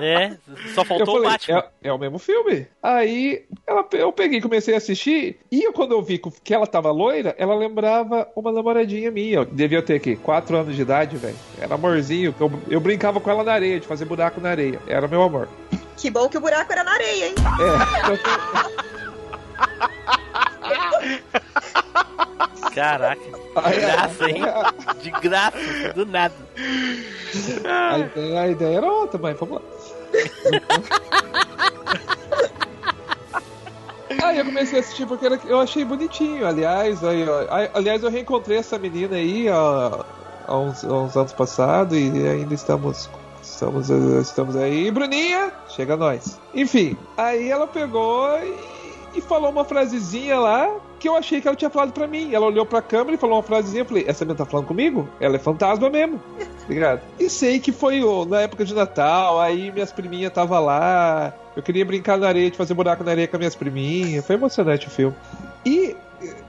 É, só Eu faltou o falei, Batman. é, é o mesmo filme. Aí ela, eu peguei e comecei a assistir. E eu, quando eu vi que ela tava loira, ela lembrava uma namoradinha minha. Devia ter aqui, 4 anos de idade, velho. Era amorzinho. Eu, eu brincava com ela na areia, de fazer buraco na areia. Era meu amor. Que bom que o buraco era na areia, hein? É. Caraca. De graça, hein? De graça, do nada. A ideia, a ideia era outra, mas vamos lá. Aí eu comecei a assistir porque eu achei bonitinho. Aliás, aí, ó, aliás, eu reencontrei essa menina aí ó, há, uns, há uns anos passados e ainda estamos. Estamos, estamos aí. Bruninha, chega nós. Enfim, aí ela pegou e, e falou uma frasezinha lá que eu achei que ela tinha falado pra mim. Ela olhou pra câmera e falou uma frasezinha. Eu falei: Essa menina tá falando comigo? Ela é fantasma mesmo. Ligado? E sei que foi ó, na época de Natal, aí minhas priminhas tava lá. Eu queria brincar na areia, de fazer buraco na areia com as minhas priminhas. Foi emocionante o filme. E,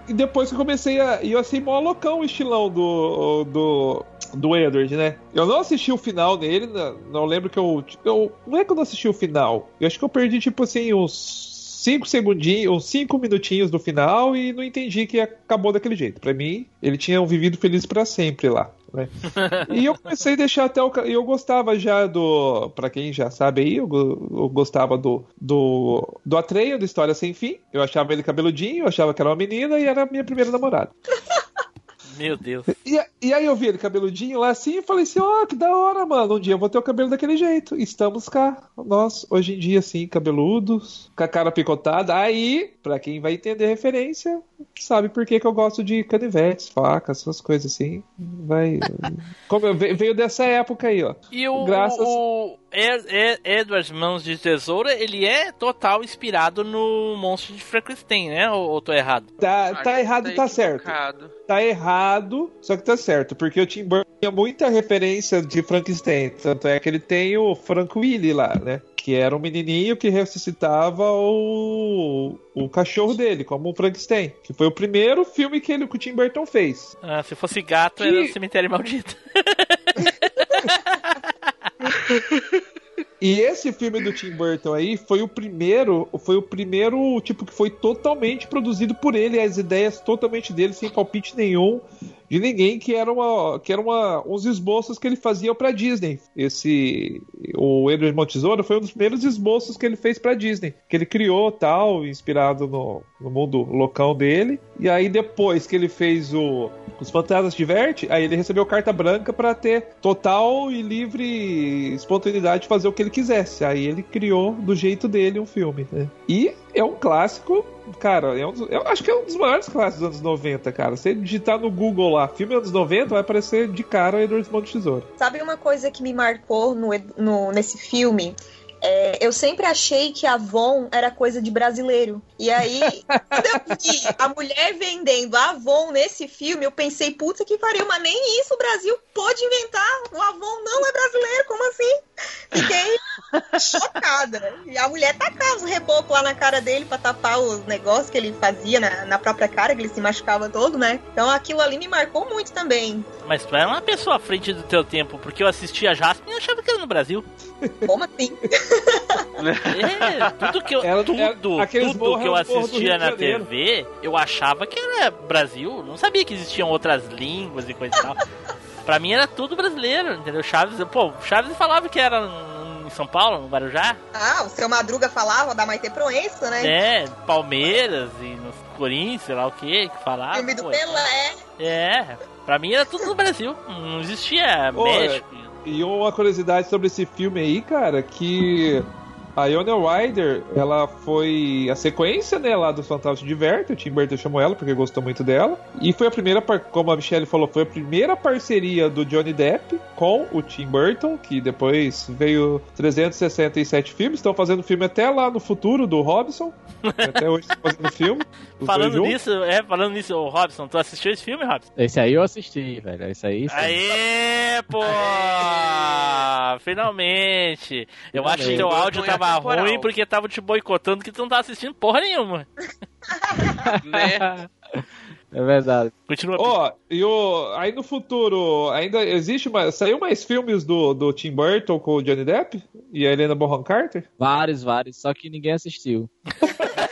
e depois que eu comecei a. E eu achei mó loucão o estilão do. do. do Edward, né? Eu não assisti o final dele, não, não lembro que eu, eu. Não é que eu não assisti o final. Eu acho que eu perdi, tipo assim, uns. 5 segundinhos, uns 5 minutinhos do final e não entendi que acabou daquele jeito. Pra mim, ele tinha vivido feliz pra sempre lá. Né? E eu comecei a deixar até o. Eu gostava já do. Pra quem já sabe aí, eu, eu gostava do. Do, do Atreio, da História Sem Fim. Eu achava ele cabeludinho, eu achava que era uma menina e era a minha primeira namorada. Meu Deus. E, e aí eu vi ele cabeludinho lá assim e falei assim: ó, que da hora, mano. Um dia eu vou ter o cabelo daquele jeito. Estamos cá. Nós, hoje em dia, assim, cabeludos, com a cara picotada. Aí, pra quem vai entender a referência, sabe por que, que eu gosto de canivetes, facas, essas coisas assim. Vai. Como eu- ve- veio dessa época aí, ó. E o, Graças- o Ed- Ed- Edward Mãos de Tesoura, ele é total inspirado no Monstro de Frankenstein, né? Ou, ou tô errado? Tá, tá errado e tá certo. Tá errado, só que tá certo, porque o Tim Burton tinha muita referência de Frankenstein. Tanto é que ele tem o Frank Willy lá, né? Que era um menininho que ressuscitava o, o cachorro dele, como o Frankenstein. Que foi o primeiro filme que, ele, que o Tim Burton fez. Ah, se fosse gato, era o Cemitério Maldito. E esse filme do Tim Burton aí foi o primeiro, foi o primeiro tipo que foi totalmente produzido por ele, as ideias totalmente dele, sem palpite nenhum de ninguém, que era uma, que era uma, uns esboços que ele fazia para Disney. Esse o Edward Tesoura foi um dos primeiros esboços que ele fez para Disney, que ele criou tal, inspirado no, no mundo loucão dele. E aí depois que ele fez o Os Fantasmas Diverte, aí ele recebeu carta branca pra ter total e livre espontaneidade de fazer o que ele quisesse. Aí ele criou do jeito dele um filme, né? E é um clássico, cara, é um eu acho que é um dos maiores clássicos dos anos 90, cara. Se digitar no Google lá, filme anos 90, vai aparecer de cara Edward Mão de Tesoura. Sabe uma coisa que me marcou no, no- nesse filme? É, eu sempre achei que Avon era coisa de brasileiro. E aí, quando eu vi a mulher vendendo Avon nesse filme, eu pensei, puta que pariu, mas nem isso o Brasil pôde inventar. O Avon não é brasileiro, como assim? Fiquei chocada. E a mulher tacava os rebocos lá na cara dele pra tapar os negócios que ele fazia na, na própria cara, que ele se machucava todo, né? Então aquilo ali me marcou muito também. Mas tu era uma pessoa à frente do teu tempo, porque eu assistia Jasper e achava que era no Brasil. Como assim? É, tudo que eu, Era- tudo, era- tudo morros que eu assistia na. TV, eu achava que era Brasil. Não sabia que existiam outras línguas e coisa e tal. pra mim era tudo brasileiro, entendeu? Chaves, pô, Chaves falava que era em São Paulo, no Guarujá. Ah, o seu Madruga falava da Maite Proença, né? É, Palmeiras e no Corinthians, sei lá o que, que falava. Filme do pô, Pelé. É, pra mim era tudo no Brasil. Não existia Pô, México. E uma curiosidade sobre esse filme aí, cara, que a Iona Ryder, ela foi a sequência, né, lá do Fantástico Diverte, o Tim Burton chamou ela porque gostou muito dela, e foi a primeira, como a Michelle falou, foi a primeira parceria do Johnny Depp com o Tim Burton, que depois veio 367 filmes, estão fazendo filme até lá no futuro do Robson, até hoje estão fazendo filme. Falando nisso, é, falando nisso, ô Robson, tu assistiu esse filme, Robson? Esse aí eu assisti, velho. Esse aí. sim. Aê, pô! Finalmente! Eu acho que teu Finalmente. áudio Vergonha tava temporal. ruim porque tava te boicotando que tu não tava assistindo porra nenhuma. né? É verdade. Continua. Ó, e o, aí no futuro, ainda existe mais. Saiu mais filmes do, do Tim Burton com o Johnny Depp e a Helena Bonham Carter? Vários, vários. Só que ninguém assistiu.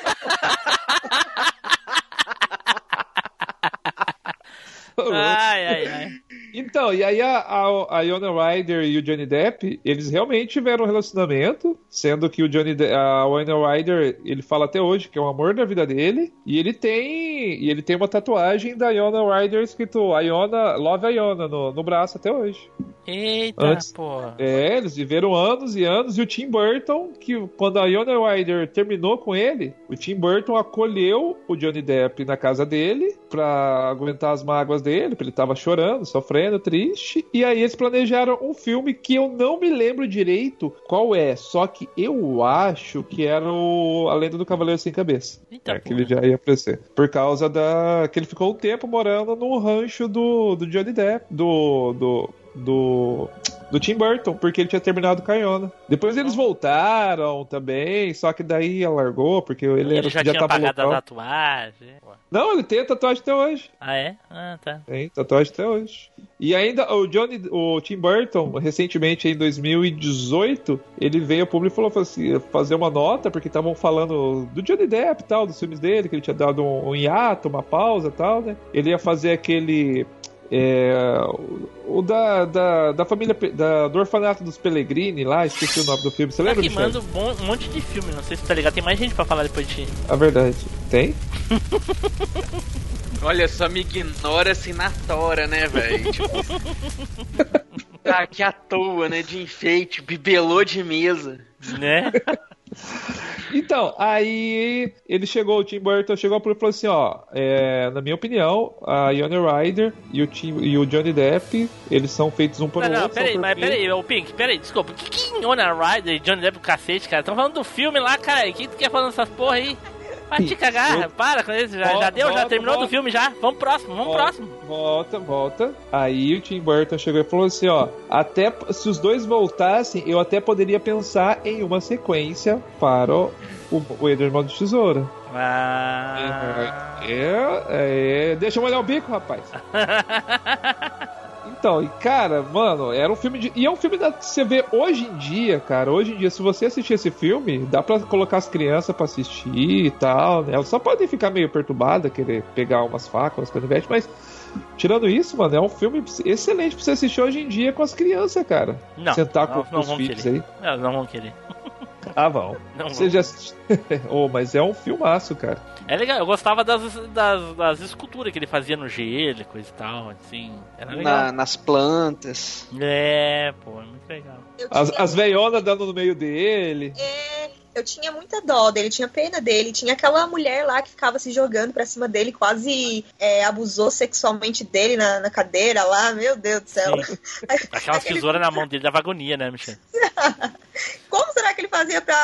Ai, ai, ai. Então, e aí a, a, a Iona Ryder e o Johnny Depp, eles realmente tiveram um relacionamento, sendo que o Johnny De a Iona Ryder, ele fala até hoje que é o amor da vida dele, e ele tem e ele tem uma tatuagem da Iona Ryder escrito Iona, Love Iona no, no braço até hoje. Eita, Antes- pô. É, eles viveram anos e anos, e o Tim Burton, que quando a Iona Ryder terminou com ele, o Tim Burton acolheu o Johnny Depp na casa dele pra aguentar as mágoas dele, porque ele tava chorando, sofrendo, triste, e aí eles planejaram um filme que eu não me lembro direito qual é, só que eu acho que era o A Lenda do Cavaleiro Sem Cabeça. Eita, É, que ele já ia aparecer. Por causa da. que ele ficou um tempo morando no rancho do, do Johnny Depp, do. do. do. Do Tim Burton, porque ele tinha terminado com a Iona. Depois eles voltaram também, só que daí ela largou, porque ele, Ele era, já, tinha tava pagado a tatuagem. Não, ele tem a tatuagem até hoje. Ah, é? Ah, tá. Tem tatuagem até hoje. E ainda o Johnny, o Tim Burton, recentemente em 2018, ele veio ao público e falou assim, fazer uma nota, porque estavam falando do Johnny Depp e tal, dos filmes dele, que ele tinha dado um, um hiato, uma pausa e tal, né? Ele ia fazer aquele. É, o da, da, da família, da, do orfanato dos Pellegrini lá, esqueci o nome do filme. Você Tá lembra, um bom- um monte de filme, não sei se tá ligado. Tem mais gente pra falar depois de ti. A verdade. Tem? Olha só, me ignora assim na tora, né, velho? Tipo, tá aqui à toa, né? De enfeite, bibelô de mesa. Né? Então, aí ele chegou, o Tim Burton chegou pro e falou assim, ó, é, na minha opinião, a Iona Ryder e o, Tim, e o Johnny Depp, eles são feitos um por Não, não, outro. peraí, mas peraí, ô Pink, peraí, desculpa. Que que Ona Ryder e Johnny Depp o cacete, cara? Tão falando do filme lá, cara. O que tu quer falando dessas porra aí? Vai te cagar, Eu- para com isso. Já, já Volta, deu, já volta, terminou volta. do filme já. Vamos próximo, vamos próximo. Volta, volta. Aí o Tim Burton chegou e falou assim, ó, até se os dois voltassem, eu até poderia pensar em uma sequência para o, o, o Edward Mão de Tesoura. Ah. É, é, deixa eu molhar o bico, rapaz. Então, e cara, mano, era um filme de. E é um filme da, que você vê hoje em dia, cara. Hoje em dia, se você assistir esse filme, dá pra colocar as crianças pra assistir e tal, né? Elas só podem ficar meio perturbadas, querer pegar umas facas, umas canivetes, mas. Tirando isso, mano, é um filme excelente pra você assistir hoje em dia com as crianças, cara. Não, Sentar não, com não os filhos querer. aí. Não, não vão querer. Ah, vão. Não Você já assistiu? oh, mas é um filmaço, cara. É legal, eu gostava das, das, das esculturas que ele fazia no gelo, coisa e tal, assim. Era legal. Na- nas plantas. É, pô, é muito legal. As, as veionas dando no meio dele. É, eu tinha muita dó dele, tinha pena dele. Tinha aquela mulher lá que ficava se jogando pra cima dele, quase é, abusou sexualmente dele na, na cadeira lá. Meu Deus do céu. Aquelas tesouras na mão dele dava agonia, né, Michel? Como será que ele fazia pra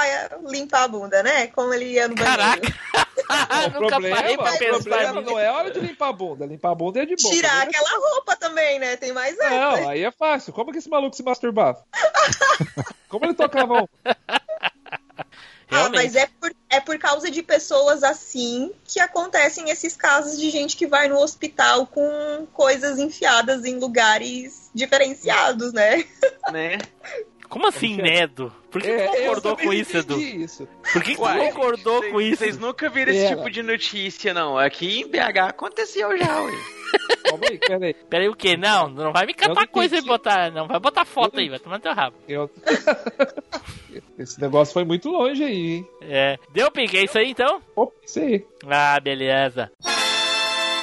limpar a bunda, né? Como ele ia no banheiro? Caraca! o problema, o problema não é hora de limpar a bunda. Limpar a bunda é de boa. Tirar problema aquela roupa também, né? Tem mais essa. Não, aí é fácil. Como que esse maluco se masturbava? Como ele tocava um? Ah, mas é por, é por causa de pessoas assim que acontecem esses casos de gente que vai no hospital com coisas enfiadas em lugares diferenciados, né? Né? Como assim, Nedo? Por que É, tu concordou com isso, Edu? entendi isso. Por que, que tu concordou com isso? Vocês nunca viram esse Era. tipo de notícia, não. Aqui em BH aconteceu já, ué. Calma aí, peraí. Peraí, o quê? Não, não vai me catar coisa e botar. Não vai botar foto Eu aí, vai tomar teu rabo. Eu... Esse negócio foi muito longe aí, hein? É. Deu, Pink? É isso aí então? Opa, isso aí. Ah, beleza.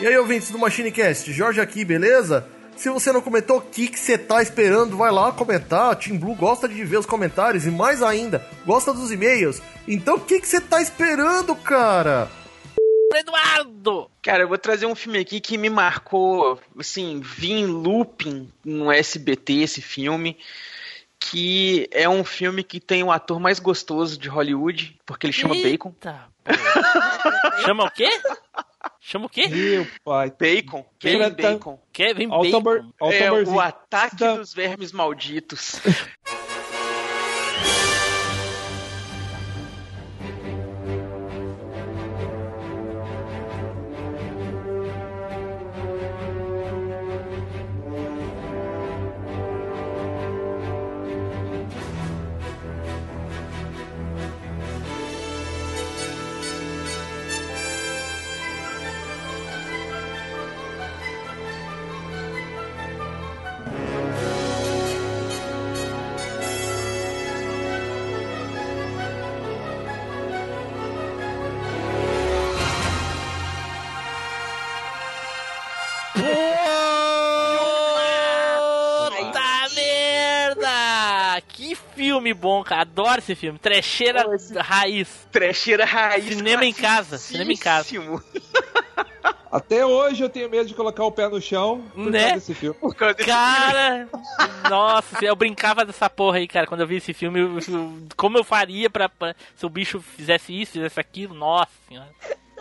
E aí, ouvintes do MachineCast, Jorge aqui, beleza? Se você não comentou, o que que você tá esperando? Vai lá comentar. Team Blue gosta de ver os comentários e mais ainda, gosta dos e-mails. Então o que que você tá esperando, cara? Eduardo! Cara, eu vou trazer um filme aqui que me marcou, assim, vi em looping no SBT esse filme, que é um filme que tem o ator mais gostoso de Hollywood, porque ele chama Bacon. Eita, pô. Chama o quê? Chama o quê? Meu pai. Bacon, Kevin Bacon. Kevin Bacon. É o ataque Da- dos vermes malditos. filme bom, cara. Adoro esse filme. Trecheira Pô, esse- raiz. Trecheira raiz. Cinema em casa, cinema em casa. Até hoje eu tenho medo de colocar o pé no chão por Né? causa desse filme. Por causa desse Cara, nossa, eu brincava dessa porra aí, cara, quando eu vi esse filme, eu- eu- como eu faria pra, pra- se o bicho fizesse isso, fizesse aquilo, nossa senhora.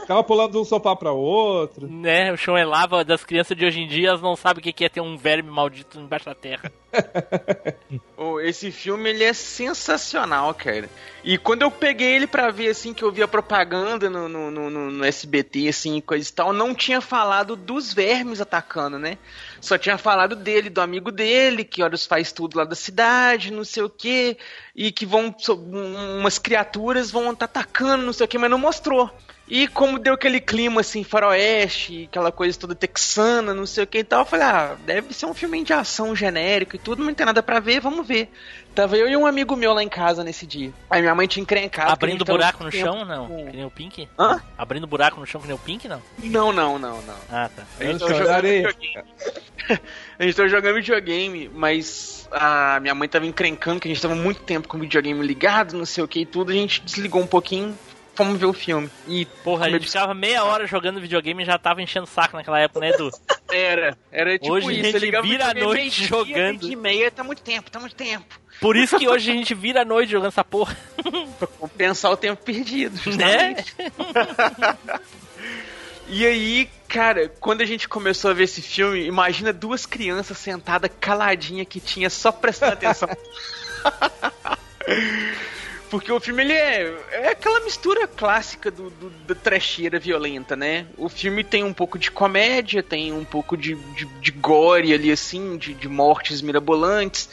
Ficava pulando de um sofá pra outro. Né, o chão é lava das crianças de hoje em dia, elas não sabem o que é ter um verme maldito embaixo da terra. Oh, esse filme ele é sensacional, cara. E quando eu peguei ele pra ver, assim, que eu vi a propaganda no, no, no, no- no SBT, assim, coisa e tal, não tinha falado dos vermes atacando, né? Só tinha falado dele, do amigo dele, que horas faz tudo lá da cidade, não sei o quê, e que vão. so- um- umas criaturas vão estar atacando, não sei o quê, mas não mostrou. E como deu aquele clima assim, faroeste, aquela coisa toda texana, não sei o que e tal, eu falei, ah, deve ser um filme de ação genérico e tudo, não tem nada pra ver, vamos ver. Tava eu e um amigo meu lá em casa nesse dia. Aí minha mãe tinha encrencado. Abrindo buraco no muito chão, tempo não? com- Que nem o Pink? Hã? Abrindo buraco no chão que nem o Pink, não? Não, não, não, não. Ah, tá. A gente tava jogando videogame. a gente tava jogando videogame, mas a minha mãe tava encrencando que a gente tava muito tempo com o videogame ligado, não sei o que e tudo, a gente desligou um pouquinho, fomos ver o filme. E Porra, a gente ficava meia hora jogando videogame e já tava enchendo o saco naquela época, né, Edu? Era, era tipo Hoje a isso. gente ligava o vira a noite meio-dia, jogando. e meia, tá muito tempo, tá muito tempo. Por isso que hoje a gente vira a noite jogando essa porra, Compensar o tempo perdido, né? justamente. E aí, cara, quando a gente começou a ver esse filme, imagina duas crianças sentadas caladinha que tinha só prestando atenção. Porque o filme ele é, é aquela mistura clássica do, do- da trecheira violenta, né? O filme tem um pouco de comédia, tem um pouco de, de, de gore ali, assim, de, de mortes mirabolantes,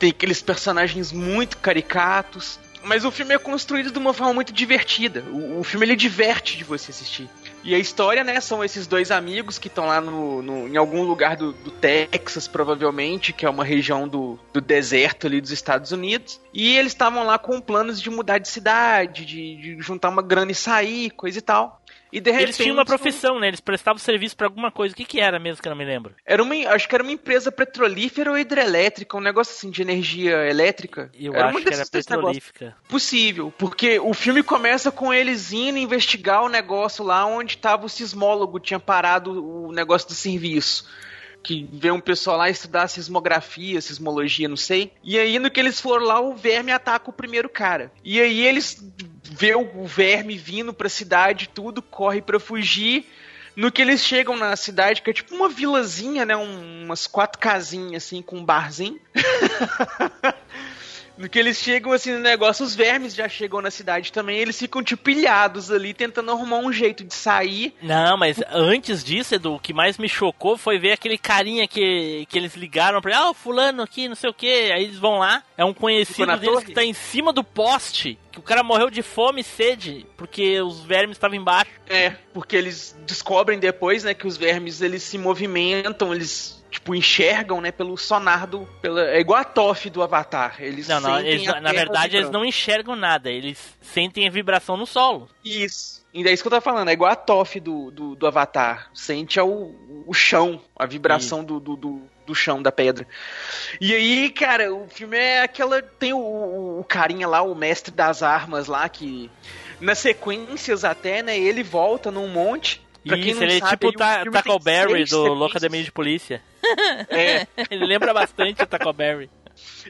tem aqueles personagens muito caricatos. Mas o filme é construído de uma forma muito divertida. O, o filme ele diverte de você assistir. E a história, né, são esses dois amigos que estão lá no, no- em algum lugar do, do Texas, provavelmente, que é uma região do, do deserto ali dos Estados Unidos. E eles estavam lá com planos de mudar de cidade, de, de juntar uma grana e sair, coisa e tal. E de repente. Eles tinham uma profissão, né? Eles prestavam serviço pra alguma coisa. O que que era mesmo que eu não me lembro? Era uma, acho que era uma empresa petrolífera ou hidrelétrica, um negócio assim de energia elétrica. Eu era acho que era petrolífica. Possível, porque o filme começa com eles indo investigar o negócio lá onde tava o sismólogo, tinha parado o negócio do serviço. Que veio um pessoal lá estudar sismografia, sismologia, não sei. E aí, no que eles foram lá, o verme ataca o primeiro cara. E aí eles vê o verme vindo pra cidade, tudo, corre pra fugir. No que eles chegam na cidade, que é tipo uma vilazinha, né? um- umas quatro casinhas assim, com um barzinho. No que eles chegam assim no negócio, os vermes já chegam na cidade também, eles ficam tipo pilhados ali, tentando arrumar um jeito de sair. Não, mas antes disso, Edu, o que mais me chocou foi ver aquele carinha que, que eles ligaram pra ele, ah, o fulano aqui, não sei o que. Aí eles vão lá, é um conhecido deles torre? que tá em cima do poste, que o cara morreu de fome e sede, porque os vermes estavam embaixo. É, porque eles descobrem depois, né, que os vermes eles se movimentam, eles tipo enxergam, né, pelo sonar do, pela, é igual a Toff do Avatar. Eles Não, não, sentem eles- na verdade eles não enxergam nada, eles sentem a vibração no solo. Isso. E é isso que eu tô falando, é igual a Toff do, do, do Avatar. Sente é o, o chão, a vibração do, do, do, do chão da pedra. E aí, cara, o filme é aquela. Tem o, o, o carinha lá, o mestre das armas lá, que. Nas sequências até, né? Ele volta num monte. Pra quem Isso, ele é sabe, tipo aí o Ta- Tackleberry seis do. Loucademia de Polícia. É. ele lembra bastante o Tackleberry.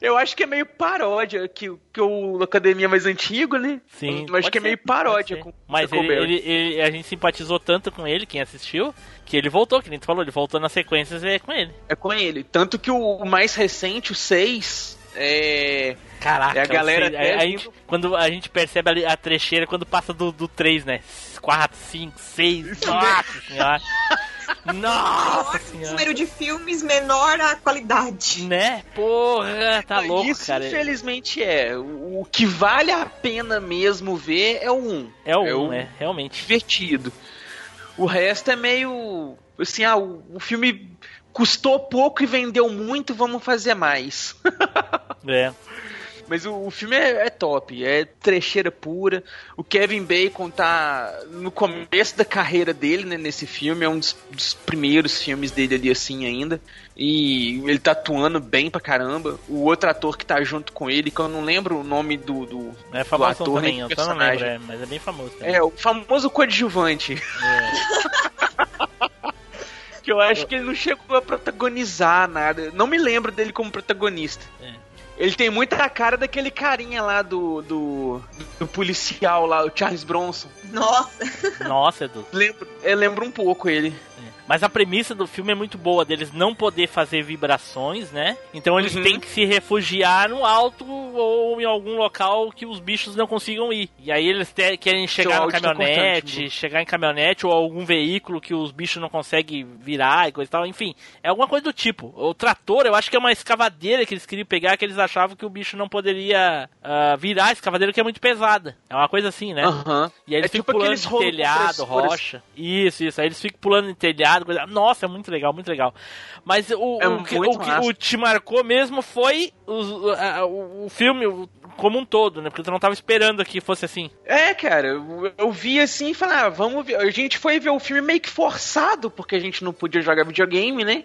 Eu acho que é meio paródia, que, que o Academia é mais antigo, né? Sim. Eu acho que é meio ser, paródia pode ser. com Mas ele, ele- ele- a gente simpatizou tanto com ele, quem assistiu, que ele voltou, que nem tu falou, ele voltou nas sequências e é com ele. É com ele. Tanto que o, o mais recente, o 6, é. Caraca, É a galera sei, até a, a gente, quando a gente percebe ali a trecheira quando passa do, do 3, né? 4, 5, 6, nossa senhora. Nossa senhora. Número de filmes, menor a qualidade. Né? Porra, tá louco, Isso, cara. infelizmente, é. O, o que vale a pena mesmo ver é o 1. É o é 1, o- é, realmente. Divertido. O resto é meio. Assim, ah, o, o filme custou pouco e vendeu muito, vamos fazer mais. É. Mas o, o filme é, é top, é trecheira pura. O Kevin Bacon tá no começo da carreira dele, né, nesse filme, é um dos, dos primeiros filmes dele ali assim ainda. E ele tá atuando bem pra caramba. O outro ator que tá junto com ele, que eu não lembro o nome do, do, É do ator também, nem do não lembro, personagem. é, mas é bem famoso também. É, o famoso coadjuvante. que eu acho que ele não chegou a protagonizar nada. Não me lembro dele como protagonista. É. Ele tem muita cara daquele carinha lá do, do, do policial lá, o Charles Bronson. Nossa. Nossa, Edu. Lembro, eu lembro um pouco ele. Mas a premissa do filme é muito boa, deles não poder fazer vibrações, né? Então eles Uhum. têm que se refugiar no alto ou em algum local que os bichos não consigam ir. E aí eles te- querem chegar áudio tá caminhonete, cortante, chegar em caminhonete ou algum veículo que os bichos não conseguem virar e coisa e tal. Enfim, é alguma coisa do tipo. O trator, eu acho que é uma escavadeira que eles queriam pegar, que eles achavam que o bicho não poderia ah, virar a escavadeira que é muito pesada. É uma coisa assim, né? Aham. E aí eles É ficam tipo pulando rolo telhado, rocha. Isso, isso. Aí eles ficam pulando em telhado. Coisa... Nossa, é muito legal, muito legal. Mas o, É o, que, o que o te marcou mesmo foi a- o, o filme como um todo, né? Porque tu não tava esperando que fosse assim. É, cara, eu, eu vi assim e falei, ah, vamos ver. A gente foi ver o filme meio que forçado, porque a gente não podia jogar videogame, né?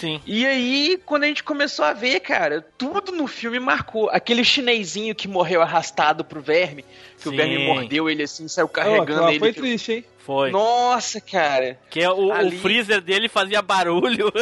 Sim. E aí, quando a gente começou a ver, cara, tudo no filme marcou. Aquele chinesinho que morreu arrastado pro verme, que o Sim. verme mordeu ele assim, saiu Oh, carregando aquela ele. foi triste, hein? Foi. Nossa, cara. Que é o, o Ali- freezer dele fazia barulho.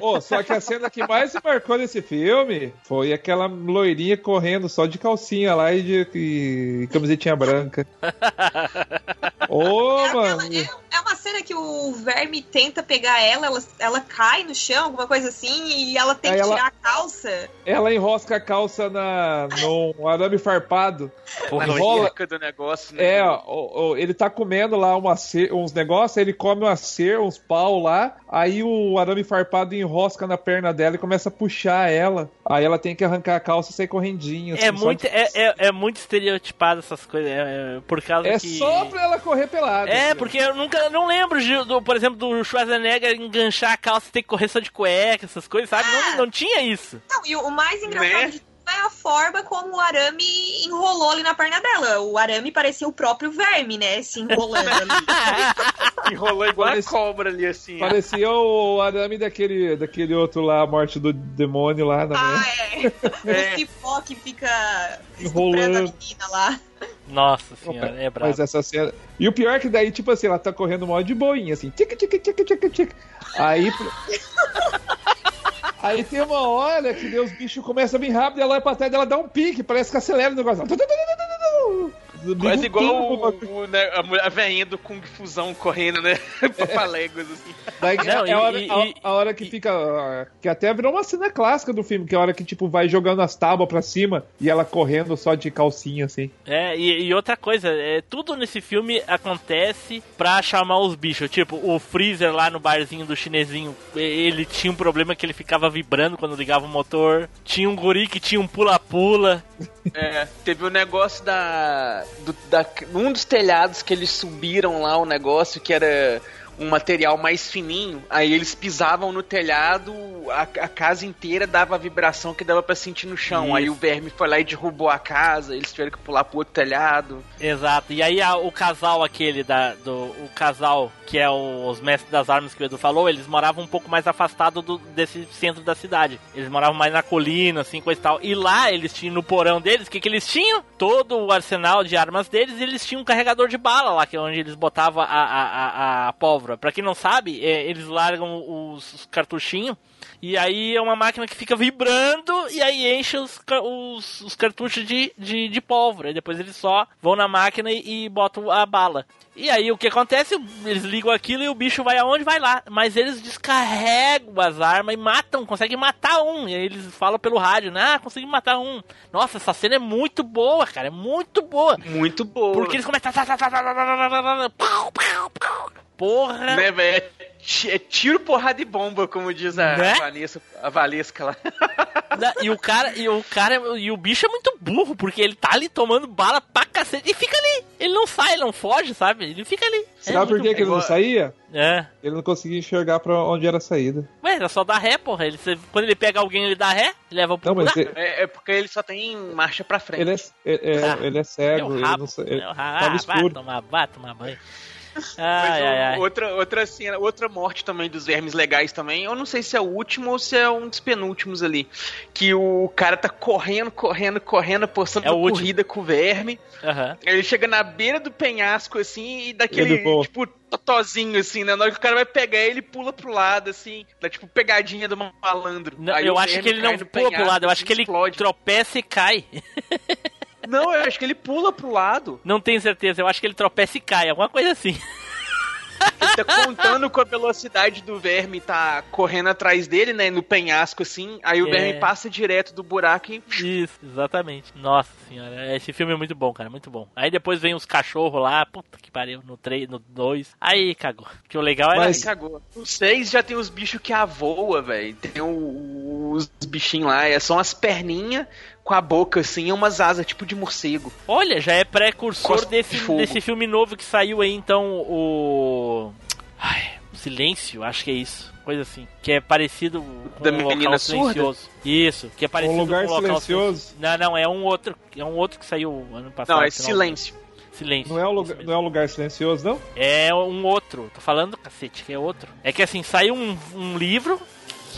Ô, só que a cena que mais me marcou nesse filme foi aquela loirinha correndo só de calcinha lá e de e camisetinha branca. Ô, É, aquela- é- é uma cena que o verme tenta pegar ela, ela, ela cai no chão, alguma coisa assim, e ela tem Aí que ela- tirar a calça. Ela enrosca a calça na, no arame farpado. Na Enrola, do negócio, né? É, ó, ó, ele tá comendo lá uma uns negócios, ele come uma cer, uns pau lá, aí o arame farpado enrosca na perna dela e começa a puxar ela. Aí ela tem que arrancar a calça e sair correndinho. É assim, só muito, de- é, é, é muito estereotipado essas coisas. É, é por causa É que. só pra ela correr pelada. É, assim, porque eu nunca não lembro, Gil, do, por exemplo, do Schwarzenegger enganchar a calça e ter que correr só de cueca, essas coisas, sabe? Não, não tinha isso. Não, e o, mais engraçado Né? de tudo é a forma como o arame enrolou ali na perna dela. O arame parecia o próprio verme, né? Se enrolando ali. Enrolou igual Parece- a cobra ali, assim. ó. Parecia o arame daquele, daquele outro lá, a morte do demônio lá na Ah, né? é. É. O cipó que fica estuprando a Enrolando. menina lá. Nossa senhora, é brabo. Mas essa cena. E o pior é que daí, tipo assim, ela tá correndo mal de boinha, assim. Tica, tica, tica, tica, tica. Aí. Aí tem uma hora que daí os bichos começam bem rápido e ela vai pra trás dela dá um pique, parece que acelera o negócio. Quase igual o, o, né, a, mulher- a veinha do Kung Fusão correndo, né? Papaléguas, assim. Daí Não, é a, e- hora, e- a- e- a hora que fica. ah, Que até virou uma cena clássica do filme, que é a hora que, tipo, vai jogando as tábuas pra cima e ela correndo só de calcinha, assim. É, e, e outra coisa, é, tudo nesse filme acontece pra chamar os bichos. Tipo, o Freezer lá no barzinho do chinesinho, e- ele tinha um problema que ele ficava vibrando quando ligava o motor. Tinha um guri que tinha um pula-pula. É, teve o negócio da, do, da. Um dos telhados que eles subiram lá o negócio que era um material mais fininho. Aí eles pisavam no telhado, a, a casa inteira dava a vibração que dava pra sentir no chão. Isso. Aí o verme foi lá e derrubou a casa, eles tiveram que pular pro outro telhado. Exato. E aí a- o casal aquele da do o casal que é o- os mestres das armas que o Edu falou, eles moravam um pouco mais afastado do, desse centro da cidade. Eles moravam mais na colina, assim, coisa e tal. E lá eles tinham no porão deles, o que que eles tinham? Todo o arsenal de armas deles, e eles tinham um carregador de bala lá, que é onde eles botavam a, a, a, a pólvora. Pra quem não sabe, é, eles largam os cartuchinhos e aí é uma máquina que fica vibrando e aí enche os, os, os cartuchos de, de, de pólvora. E depois eles só vão na máquina e, e botam a bala. E aí o que acontece? Eles ligam aquilo e o bicho vai aonde? Vai lá. Mas eles descarregam as armas e matam, conseguem matar um. E aí eles falam pelo rádio, né? Ah, consegui matar um. Nossa, essa cena é muito boa, cara. É muito boa. Muito boa. Porque eles começam. a-. Porra! Né, velho? É ti- É tiro, porrada e bomba, como diz a, Né? Vanessa, a Valesca lá. Na- E o cara, e o cara, e o bicho é muito burro, porque ele tá ali tomando bala pra cacete e fica ali. Ele não sai, ele não foge, sabe? Ele fica ali. É Sabe por muito que, que ele não saía? É. Ele não conseguia enxergar pra onde era a saída. Ué, era só dar ré, porra. Ele, quando ele pega alguém, ele dá ré, leva pro Não, mas ele, É, é porque ele só tem marcha pra frente. ele é, é- é- Ah, ele é É cego, ele rabo. não sa- ele é tava. Ah, vai escuro. tomar, vai tomar banho. Mas Ai, ai, ai. Outra, outra cena, outra morte também dos vermes legais também. Eu não sei se é o último ou se é um dos penúltimos ali. Que o cara tá correndo, correndo, correndo, postando É corrida com o verme. Aí Ele chega na beira do penhasco, assim, e daquele, Ele voa. tipo, totozinho, assim, né? Na hora que o cara vai pegar ele, pula pro lado, assim, da tipo pegadinha do malandro. Não, Aí eu acho que ele não pula pro lado, eu acho assim, que ele explode. tropeça e cai. Não, eu acho que ele pula pro lado. Não tenho certeza, eu acho que ele tropeça e cai, alguma coisa assim. Ele tá contando com a velocidade do verme tá correndo atrás dele, né? No penhasco, assim. Aí o É. verme passa direto do buraco e. Isso, exatamente. Nossa senhora, esse filme é muito bom, cara, muito bom. Aí depois vem os cachorros lá, puta que pariu, no 3, no 2. Aí cagou. Que o legal era. Mas- cagou. No 6 já tem os bichos que avoa, velho. Tem o- os bichinhos lá, é, são as perninhas com a boca assim e umas asas tipo de morcego. Olha, já é precursor de desse, desse filme novo que saiu aí, então, o. Ai, Silêncio, acho que é isso. Coisa assim. Que é parecido com Da um menina local surda? silencioso. Isso, que é parecido Um lugar com um local silencioso? Não, não, é um outro. É um outro que saiu ano passado. Não, é final- silêncio. Silêncio. Não é, um isso lugar, não é um lugar silencioso, não? É um outro. Tô falando, cacete, que é outro. É que assim, saiu um, um livro,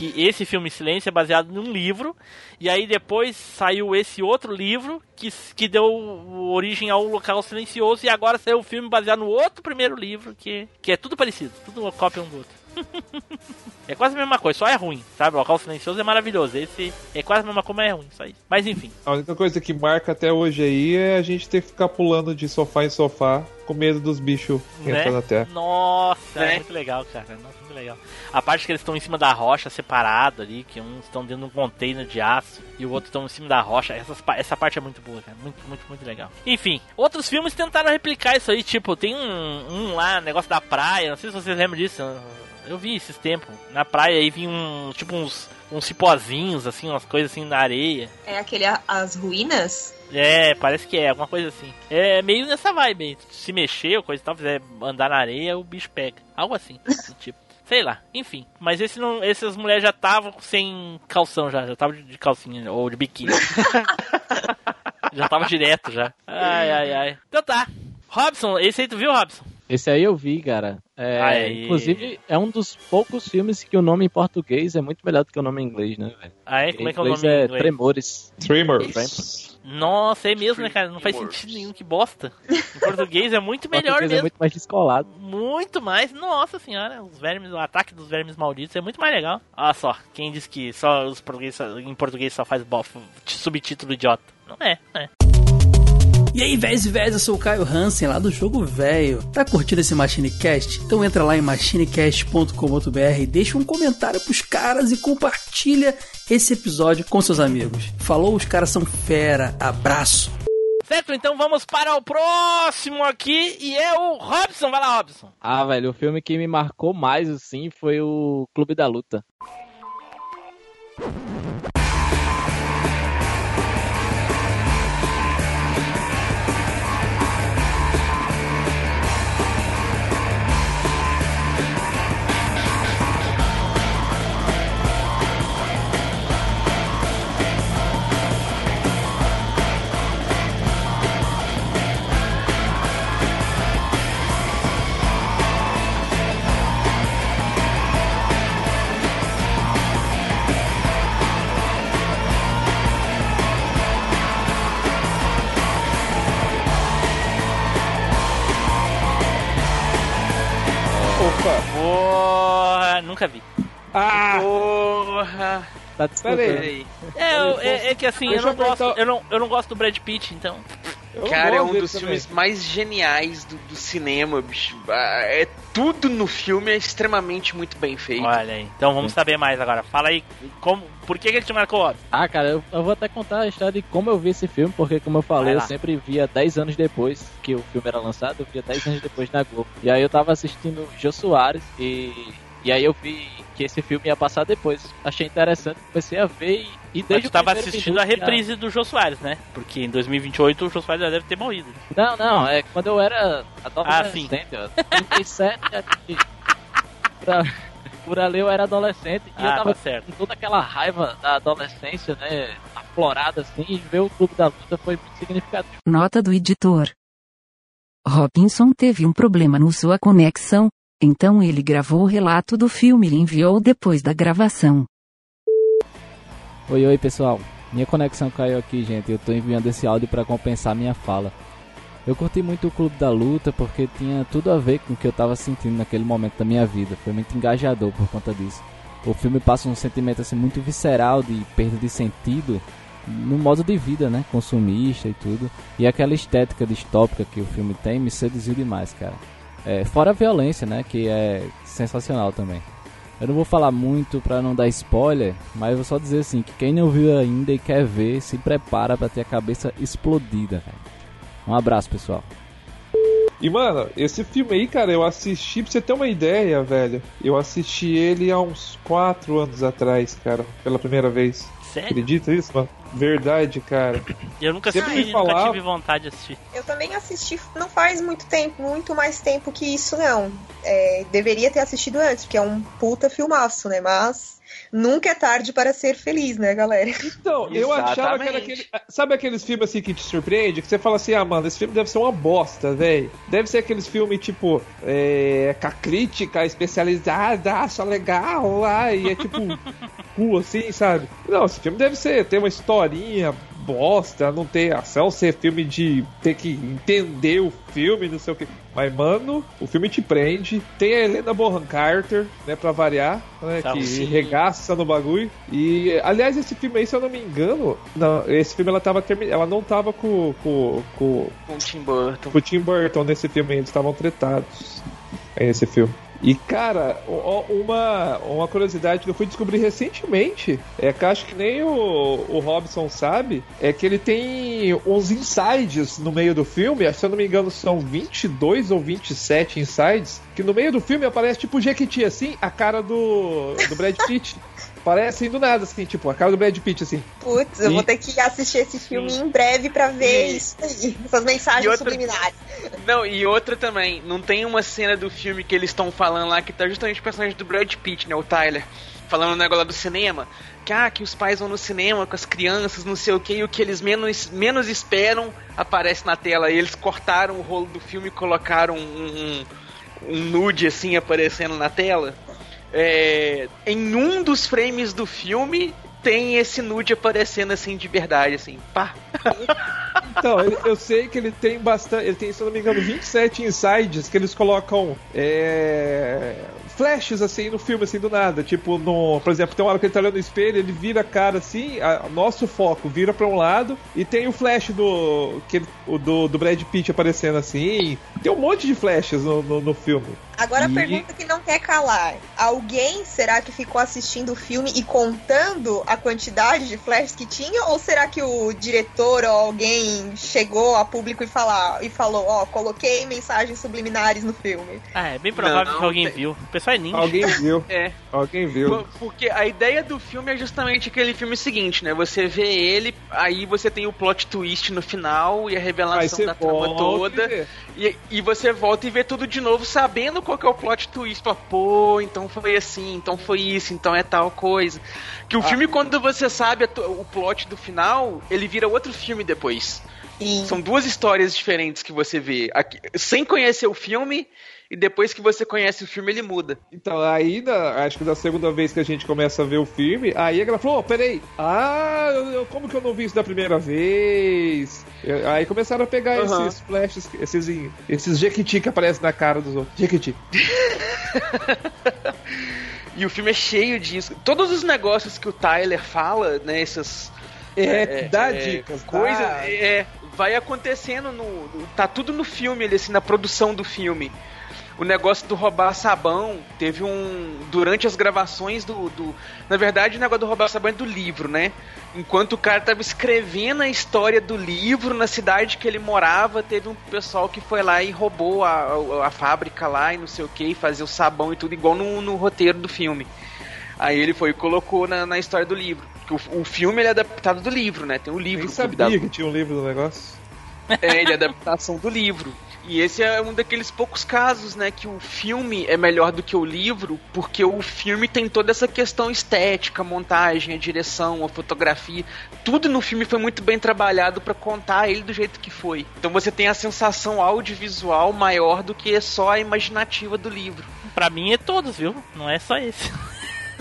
que esse filme Silêncio é baseado num livro, e aí depois saiu esse outro livro que, que deu origem ao local silencioso, e agora saiu o filme baseado no outro primeiro livro, que, que é tudo parecido, tudo uma cópia um do outro. É quase a mesma coisa, só é ruim, sabe? O local silencioso é maravilhoso. Esse é quase a mesma coisa, mas é ruim, só isso. Mas enfim. A única coisa que marca até hoje aí é a gente ter que ficar pulando de sofá em sofá com medo dos bichos Né? entrando na terra. Nossa, é Né? muito legal, cara. Nossa, legal. A parte que eles estão em cima da rocha, separado ali, que uns estão dentro de um container de aço e o outro estão em cima da rocha. Essas, essa parte é muito boa, cara. Muito, muito, muito legal. Enfim, outros filmes tentaram replicar isso aí. Tipo, tem um, um lá, negócio da praia. Não sei se vocês lembram disso. Eu vi esses tempos. Na praia aí vinha um, tipo uns, uns cipózinhos, assim, umas coisas assim na areia. É aquele As Ruínas? É, parece que é, alguma coisa assim. É meio nessa vibe aí. Se mexer ou coisa e tal, fizer andar na areia, o bicho pega. Algo assim, tipo. Sei lá, enfim. Mas esse não, essas mulheres já estavam sem calção já, já tava de, de calcinha ou de biquíni. já tava direto já. Ai, ai, ai. Então tá. Robson, esse aí tu viu, Robson? Esse aí eu vi, cara. É, inclusive, é um dos poucos filmes que o nome em português é muito melhor do que o nome em inglês, né, velho? Ah, é? Como é que é o Em inglês nome em é inglês? Tremores. Tremors. Nossa, é mesmo, né, cara? Não faz sentido nenhum, que bosta. Em português é muito Em melhor português mesmo. é muito mais descolado. Muito mais, nossa senhora, os vermes, o ataque dos vermes malditos é muito mais legal. Olha só, quem diz que só os português, em português só faz bof, subtítulo idiota. Não é, não é. E aí, véis e véis, eu sou o Caio Hansen, lá do Jogo Velho. Tá curtindo esse MachineCast? Então entra lá em machinecast.com.br e deixa um comentário pros caras e compartilha esse episódio com seus amigos. Falou, os caras são fera. Abraço. Certo, então vamos para o próximo aqui e é o Robson. Vai lá, Robson. Ah, velho, o filme que me marcou mais, assim, foi o Clube da Luta. Peraí. É, eu- é, é que assim, eu não, gosto, eu, não, eu não gosto do Brad Pitt, então. Eu Cara, é um dos também. filmes mais geniais do, do cinema, bicho. Ah, É tudo no filme é extremamente muito bem feito. Olha aí. Então vamos saber mais agora. Fala aí, como, por que, que ele te marcou? Ah, cara, eu, eu vou até contar a história de como eu vi esse filme, porque, como eu falei, eu sempre via 10 anos depois que o filme era lançado, eu via 10 anos depois na Globo. E aí eu tava assistindo Jô Soares e, e aí eu vi que esse filme ia passar depois. Achei interessante, comecei a ver e, e Mas desde tu tava assistindo a já- reprise do Jô Soares, né? Porque em 2028 o Jô Soares já deve ter morrido. Não, não, é quando eu era Ah, sim. adolescente, ó, 37, e- por, por ali eu era adolescente e eu Ah, tava tá certo. com toda aquela raiva da adolescência, né, aflorada assim, e ver o Clube da Luta foi muito significativo. Nota do editor. Robinson teve um problema no sua conexão, então ele gravou o relato do filme e enviou depois da gravação. Oi, oi pessoal. Minha conexão caiu aqui, gente. Eu tô enviando esse áudio para compensar minha fala. Eu curti muito o Clube da Luta porque tinha tudo a ver com o que eu tava sentindo naquele momento da minha vida. Foi muito engajador por conta disso. O filme passa um sentimento assim muito visceral de perda de sentido no modo de vida, né, consumista e tudo. E aquela estética distópica que o filme tem me seduziu demais, cara. É, fora a violência, né, que é sensacional também. Eu não vou falar muito pra não dar spoiler, mas vou só dizer assim que quem não viu ainda e quer ver, se prepara pra ter a cabeça explodida, velho. Um abraço, pessoal. E, mano, esse filme aí, cara, eu assisti, pra você ter uma ideia, velho. Eu assisti ele há uns 4 anos atrás, cara, pela primeira vez. Sério? Acredita isso, mano? Verdade, cara. Eu nunca Sempre assisti, me nunca falava- tive vontade de assistir. Eu também assisti não faz muito tempo, muito mais tempo que isso, não. É, deveria ter assistido antes, porque é um puta filmaço, né? Mas nunca é tarde para ser feliz, né, galera? Então, eu achava que era aquele. Sabe aqueles filmes assim que te surpreende? Que você fala assim, ah, mano, esse filme deve ser uma bosta, velho. Deve ser aqueles filmes, tipo, é, com a crítica especializada, acha legal lá, e é tipo, cu assim, sabe? Não, esse filme deve ser, ter uma historinha bosta, não ter ação, ser filme de ter que entender o filme, não sei o que. Mas, mano, o filme te prende. Tem a Helena Bonham Carter, né, pra variar, né, Tá, que regaça no bagulho. E, aliás, esse filme aí, se eu não me engano, não, esse filme ela tava termi- ela não tava com, com, com, Com o Tim Burton. com o Tim Burton nesse filme, eles estavam tretados aí nesse filme. E cara, uma, uma curiosidade que eu fui descobrir recentemente, é que acho que nem o, o Robson sabe, é que ele tem uns insides no meio do filme, se eu não me engano são 22 ou 27 insides, que no meio do filme aparece tipo Jequiti assim, a cara do, do Brad Pitt. Parece do nada, assim, tipo, a cara do Brad Pitt, assim. Putz, eu E- vou ter que assistir esse filme em breve pra ver E- isso aí, essas mensagens outra- subliminares. Não, e outra também, não tem uma cena do filme que eles estão falando lá que tá justamente o personagem do Brad Pitt, né, o Tyler, falando o negócio lá do cinema, que ah, que os pais vão no cinema com as crianças, não sei o que, e o que eles menos, menos esperam aparece na tela. E eles cortaram o rolo do filme e colocaram um, um, um nude assim aparecendo na tela. É, em um dos frames do filme tem esse nude aparecendo assim de verdade, assim, pá. Então, eu, eu sei que ele tem bastante. Ele tem, se eu não me engano, 27 insides que eles colocam é, flashes assim no filme, assim, do nada. Tipo, no, por exemplo, tem uma hora que ele tá olhando no espelho, ele vira a cara assim, a- nosso foco vira pra um lado, e tem o flash do. Que, o do, do Brad Pitt aparecendo assim. Tem um monte de flashes no, no, no filme. Agora a E- pergunta que não quer calar. Alguém será que ficou assistindo o filme e contando a quantidade de flashes que tinha? Ou será que o diretor ou alguém chegou a público e, falar, e falou, ó, coloquei mensagens subliminares no filme? Ah, é bem provável Não, que alguém tem- viu. O pessoal é ninja. Alguém viu. É. Alguém viu. Por- Porque a ideia do filme é justamente aquele filme seguinte, né? Você vê ele, aí você tem o plot twist no final e a revelação da trama toda. E, e você volta e vê tudo de novo, sabendo qual que é o plot twist. Fala, pô, então foi assim, então foi isso, então é tal coisa. Que o Ah. filme, quando você sabe o plot do final, ele vira outro filme depois. Sim. São duas histórias diferentes que você vê. Aqui- sem conhecer o filme, e depois que você conhece o filme, ele muda. Então, aí, na- acho que da segunda vez que a gente começa a ver o filme, aí ela falou, oh, peraí, ah, eu- como que eu não vi isso da primeira vez? Aí começaram a pegar Aham. esses flashes, esses, esses jequiti que aparecem na cara dos outros. Jequiti. E o filme é cheio disso. Todos os negócios que o Tyler fala, né? Essas. É, dá dicas, Coisa, dá. é, vai acontecendo no, no- Tá tudo no filme, ali, assim, na produção do filme. O negócio do roubar sabão teve um. Durante as gravações do. do- na verdade, o negócio do roubar sabão é do livro, né? Enquanto o cara tava escrevendo a história do livro na cidade que ele morava, teve um pessoal que foi lá e roubou a, a, a fábrica lá e não sei o que, fazer o sabão e tudo, igual no, no roteiro do filme. Aí ele foi e colocou na, na história do livro. O, o filme ele é adaptado do livro, né? Tem um livro. O Clube da sabia que tinha um livro do negócio. é, ele é adaptação do livro. E esse é um daqueles poucos casos, né, que o filme é melhor do que o livro, porque o filme tem toda essa questão estética, a montagem, a direção, a fotografia, tudo no filme foi muito bem trabalhado pra contar ele do jeito que foi. Então você tem a sensação audiovisual maior do que só a imaginativa do livro. Pra mim é todos, viu? Não é só esse.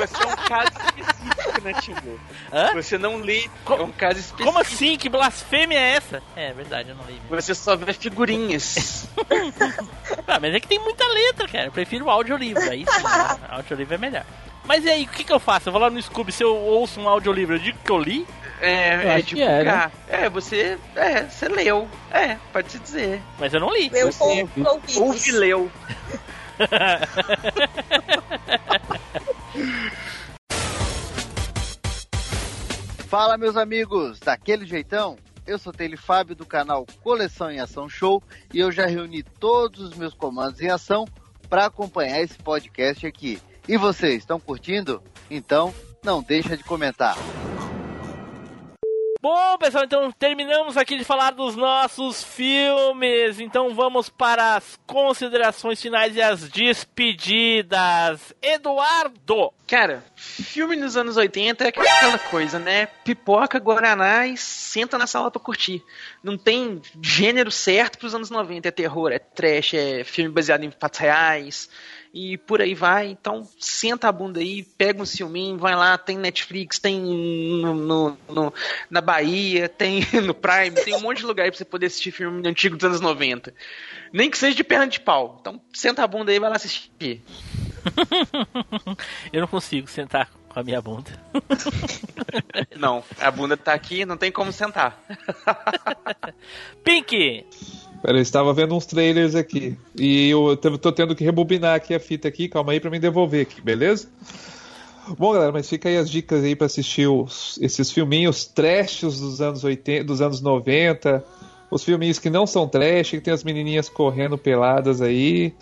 Você é um caso específico, né, Timbu? Hã? Você não lê, é um caso específico. Como assim? Que blasfêmia é essa? É verdade, eu não li. mesmo. Você só vê figurinhas. Ah, mas é que tem muita letra, cara. Eu prefiro o audiolivro. Aí sim, né? audiolivro é melhor. Mas e aí, o que, que eu faço? Eu vou lá no Scooby, se eu ouço um audiolivro, eu digo que eu li? É, Eu é que é, né? É, você. É, você leu. É, pode se dizer. Mas eu não li. Eu Você ouvi, ouvi. Ouve e leu. Fala, meus amigos, daquele jeitão? Eu sou Tele Fábio do canal Coleção em Ação Show e eu já reuni todos os meus comandos em ação para acompanhar esse podcast aqui. E vocês, estão curtindo? Então, não deixa de comentar. Bom, pessoal, então terminamos aqui de falar dos nossos filmes. Então vamos para as considerações finais e as despedidas. Eduardo! Cara, filme nos anos 80 é aquela coisa, né? Pipoca, Guaraná e senta na sala pra curtir. Não tem gênero certo pros anos 90. É terror, é trash, é filme baseado em fatos reais, e por aí vai. Então, senta a bunda aí, pega um filminho, vai lá, tem Netflix, tem no, no- no- na Bahia, tem no Prime, tem um monte de lugar aí pra você poder assistir filme antigo dos anos 90. Nem que seja de perna de pau. Então, senta a bunda aí e vai lá assistir. Eu não consigo sentar com a minha bunda. Não, a bunda tá aqui, não tem como sentar. Pink! Pera, eu estava vendo uns trailers aqui. E eu tô tendo que rebobinar aqui a fita aqui, calma aí pra me devolver aqui, beleza? Bom, galera, mas fica aí as dicas aí pra assistir os- esses filminhos trashes dos anos 80, dos anos 90, os filminhos que não são trash, que tem as menininhas correndo peladas aí.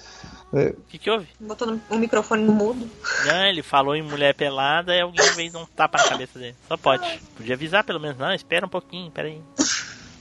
É, O que, que houve? Botou o microfone no mudo. Não, ele falou em mulher pelada e alguém veio dar um tapa na cabeça dele. Só pode. Podia avisar pelo menos. Não, espera um pouquinho, pera aí. Não,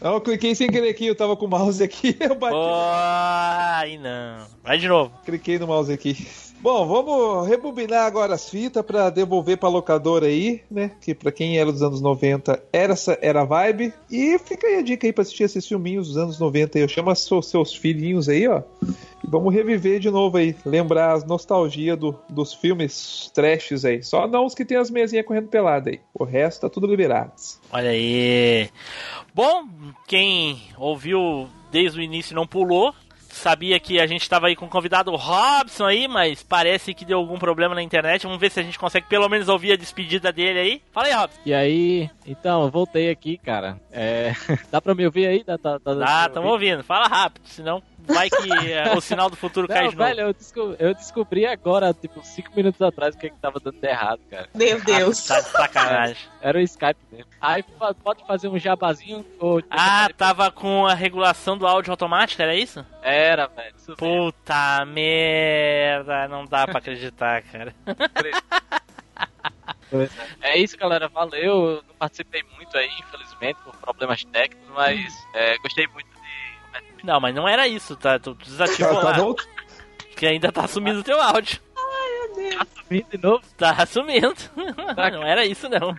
eu cliquei sem querer aqui, eu tava com o mouse aqui, eu bati. Ai, não. Vai de novo. Cliquei no mouse aqui. Bom, vamos rebobinar agora as fitas pra devolver pra locadora aí, né? Que pra quem era dos anos 90 era essa era a vibe. E fica aí a dica aí pra assistir esses filminhos dos anos 90 aí. Eu chamo seus, seus filhinhos aí, ó. E vamos reviver de novo aí. Lembrar as nostalgia do, dos filmes trashes aí. Só não os que tem as mesinhas correndo pelada aí. O resto tá tudo liberado. Olha aí. Bom, quem ouviu desde o início não pulou, sabia que a gente estava aí com o convidado Robson aí, mas parece que deu algum problema na internet. Vamos ver se a gente consegue pelo menos ouvir a despedida dele aí. Fala aí, Robson. E aí, então, eu voltei aqui, cara. É, dá pra me ouvir aí? Dá, tá, tá, Ah, estamos ouvindo. Fala rápido, senão vai que é, o sinal do futuro cai Não, de novo. velho, eu descobri, eu descobri agora, tipo, 5 minutos atrás, o que, que tava dando de errado, cara. Meu Deus. Tá de sacanagem. Era o Skype mesmo. Aí pode fazer um jabazinho ou. Ah, tava com a regulação do áudio automático, era isso? Era, velho. Isso Puta merda, não dá pra acreditar, cara. É. É isso, galera. Valeu. Eu não participei muito aí, infelizmente, por problemas técnicos, mas é, gostei muito. Não, mas não era isso, tá? Tu desativou Tá lá. bom? Que ainda tá sumindo o teu áudio. Tá sumindo de novo? Tá sumindo. Não era isso, não.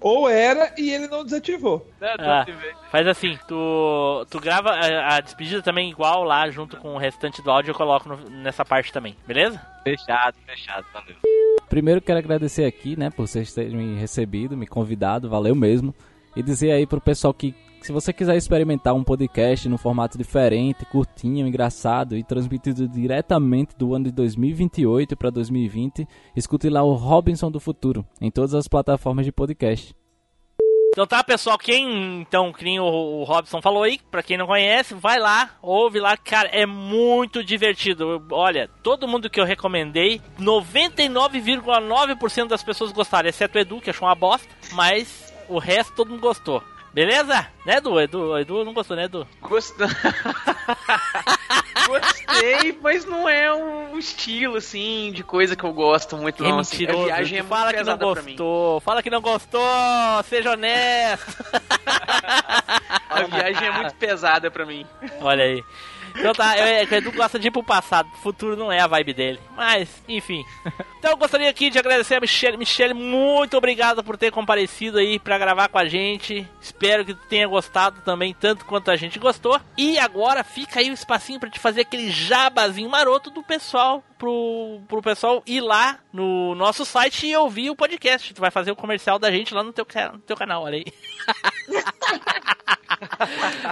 Ou era e ele não desativou. Ah, faz assim, tu, tu grava a, a despedida também igual lá, junto com o restante do áudio, eu coloco no- nessa parte também, beleza? Fechado, fechado, valeu. Primeiro quero agradecer aqui, né, por vocês terem me recebido, me convidado, valeu mesmo. E dizer aí pro pessoal que se você quiser experimentar um podcast num formato diferente, curtinho, engraçado e transmitido diretamente do ano de 2028 para 2020, escute lá o Robinson do Futuro em todas as plataformas de podcast. Então tá, pessoal, quem então, que nem o, Robson falou aí, pra quem não conhece, vai lá, ouve lá, cara, é muito divertido. Olha, todo mundo que eu recomendei, 99,9% das pessoas gostaram, exceto o Edu, que achou uma bosta, mas o resto todo mundo gostou. Beleza? Né, Edu? Edu, Edu não gostou, né, Edu? Gostei. Gostei, mas não é um estilo, assim, de coisa que eu gosto muito, É não. assim. A viagem é muito fala que não gostou. Fala que não gostou. Seja honesto. A viagem é muito pesada pra mim. Olha aí. Então tá, eu, o Edu gosta de ir pro passado, pro futuro não é a vibe dele. Mas, enfim. Então eu gostaria aqui de agradecer a Michelle. Michelle, muito obrigado por ter comparecido aí pra gravar com a gente. Espero que tenha gostado também, tanto quanto a gente gostou. E agora fica aí o espacinho pra te fazer aquele jabazinho maroto do pessoal, pro, pro pessoal ir lá no nosso site e ouvir o podcast. Tu vai fazer o comercial da gente lá no teu, no teu canal, olha aí.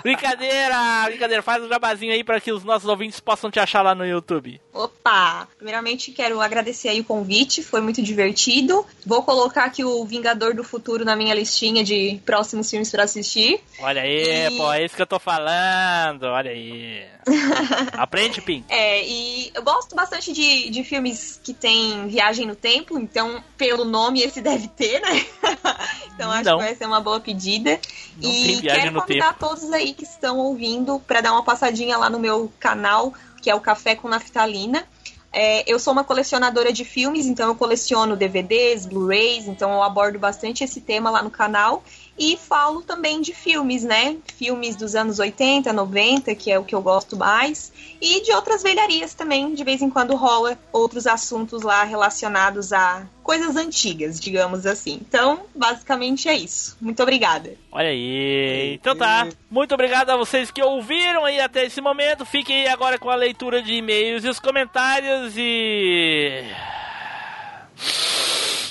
brincadeira, brincadeira. Faz um jabazinho aí pra que os nossos ouvintes possam te achar lá no YouTube. Opa! Primeiramente quero agradecer aí o convite, foi muito divertido. Vou colocar aqui o Vingador do Futuro na minha listinha de próximos filmes pra assistir. Olha aí, pô, é isso que eu tô falando. Olha aí. Aprende, Pim. É, e eu gosto bastante de, de filmes que tem viagem no tempo, então, pelo nome, esse deve ter, né? então, acho Não. que vai ser uma boa pedida. Não e quero convidar tempo. todos aí que estão ouvindo para dar uma passadinha lá no meu canal, que é o Café com Naftalina. É, eu sou uma colecionadora de filmes, então eu coleciono DVDs, Blu-rays, então eu abordo bastante esse tema lá no canal. E falo também de filmes, né? Filmes dos anos 80, 90, que é o que eu gosto mais. E de outras velharias também, de vez em quando rola outros assuntos lá relacionados a coisas antigas, digamos assim. Então, basicamente é isso. Muito obrigada. Olha aí. Então tá. Muito obrigado a vocês que ouviram aí até esse momento. Fiquem aí agora com a leitura de e-mails e os comentários e.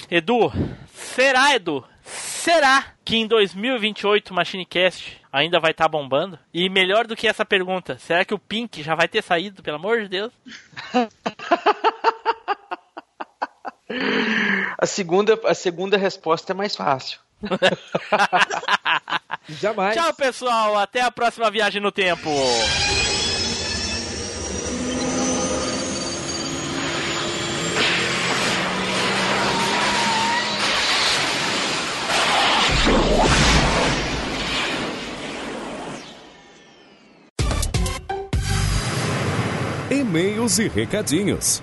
Edu, será, Edu? Será que em 2028 o MachineCast ainda vai estar bombando? E melhor do que essa pergunta, será que o Pink já vai ter saído, pelo amor de Deus? A segunda, a segunda resposta é mais fácil. Jamais. Tchau, pessoal. Até a próxima viagem no tempo. E-mails e recadinhos.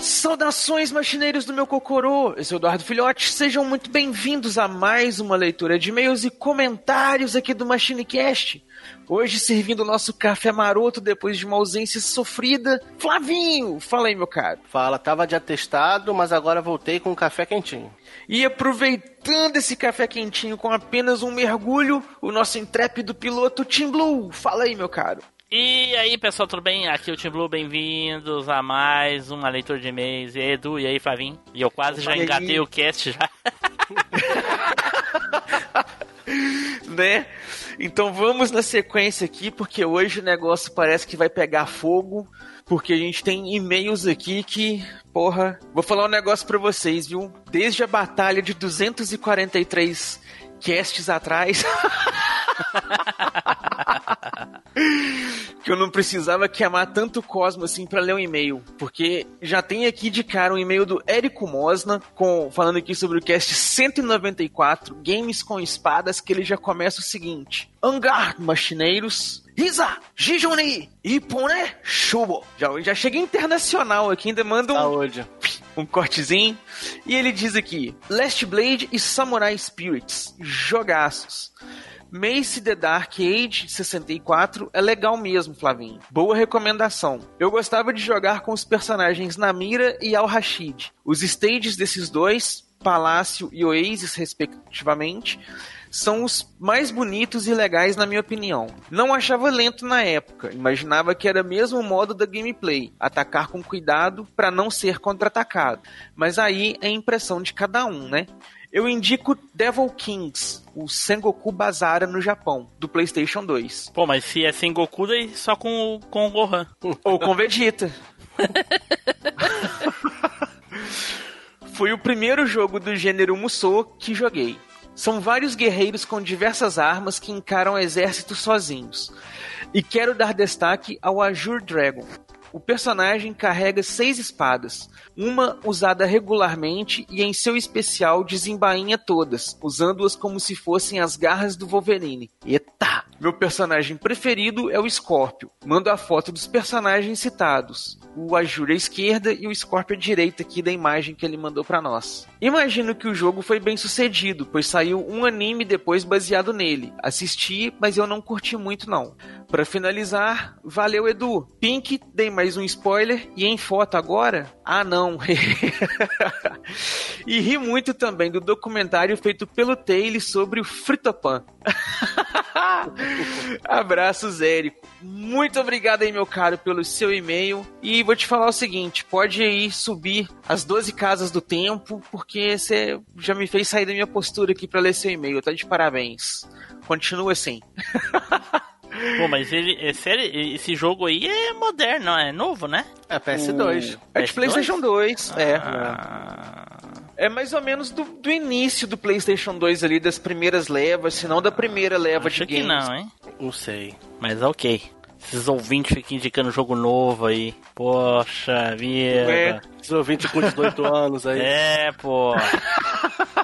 Saudações, machineiros do meu Cocorô! Eu sou Eduardo Filhote, sejam muito bem-vindos a mais uma leitura de e-mails e comentários aqui do MachineCast. Hoje servindo o nosso café maroto depois de uma ausência sofrida. Flavinho, fala aí, meu caro. Fala, tava de atestado, mas agora voltei com um café quentinho. E aproveitando esse café quentinho com apenas um mergulho, o nosso intrépido piloto Tim Blue. Fala aí, meu caro. E aí, pessoal, tudo bem? Aqui é o Tim Blue, bem-vindos a mais uma leitura de e-mails. E aí, Edu, e aí, Flavinho? E eu quase já aí? engatei o cast já. né? Então vamos na sequência aqui, porque hoje o negócio parece que vai pegar fogo, porque a gente tem e-mails aqui que, porra, vou falar um negócio pra vocês, viu? Desde a batalha de 243 casts atrás, que eu não precisava queimar tanto Cosmo assim pra ler um e-mail, porque já tem aqui de cara um e-mail do Érico Mosna com falando aqui sobre o cast 194, Games com Espadas, que ele já começa o seguinte: Angar, machineiros, Risa, Jijuni, Ipone, Shubo. Já, já chega internacional aqui, ainda manda um, Saúde. Um cortezinho. E ele diz aqui: Last Blade e Samurai Spirits, jogaços. Mace The Dark Age 64 é legal mesmo, Flavinho. Boa recomendação. Eu gostava de jogar com os personagens Namira e Al-Rashid. Os stages desses dois, Palácio e Oasis, respectivamente, são os mais bonitos e legais na minha opinião. Não achava lento na época, imaginava que era mesmo o modo da gameplay, atacar com cuidado para não ser contra-atacado. Mas aí é impressão de cada um, né? Eu indico Devil Kings, o Sengoku Bazara no Japão, do PlayStation 2. Pô, mas se é sem Goku, daí só com, o- com o Gohan. Ou com Vegeta. Foi o primeiro jogo do gênero Musou que joguei. São vários guerreiros com diversas armas que encaram exércitos sozinhos. E quero dar destaque ao Azure Dragon. O personagem carrega seis espadas, uma usada regularmente e em seu especial desembainha todas, usando-as como se fossem as garras do Wolverine. Eita! Meu personagem preferido é o Scorpio. Mando a foto dos personagens citados. O Azure à esquerda e o Scorpio à direita aqui da imagem que ele mandou pra nós. Imagino que o jogo foi bem sucedido, pois saiu um anime depois baseado nele. Assisti, mas eu não curti muito não. Pra finalizar, valeu Edu. Pink, dei mais um spoiler e em foto agora? Ah não. e ri muito também do documentário feito pelo Taylor sobre o Fritopan. Abraços, Érico. Muito obrigado aí, meu caro, pelo seu e-mail. E vou te falar o seguinte: pode aí subir as 12 casas do tempo, porque você já me fez sair da minha postura aqui pra ler seu e-mail. Tá de parabéns. Continua assim. Pô, mas ele, é sério, esse jogo aí é moderno, é novo, né? É PS2. É de PlayStation 2, é. Ah, É mais ou menos do, do início do PlayStation 2 ali, das primeiras levas, se não da primeira leva acho de que games. não, hein? Não sei. Mas ok. Esses ouvintes ficam indicando jogo novo aí. Poxa vida. É. Os ouvintes com 18 anos aí. É, pô.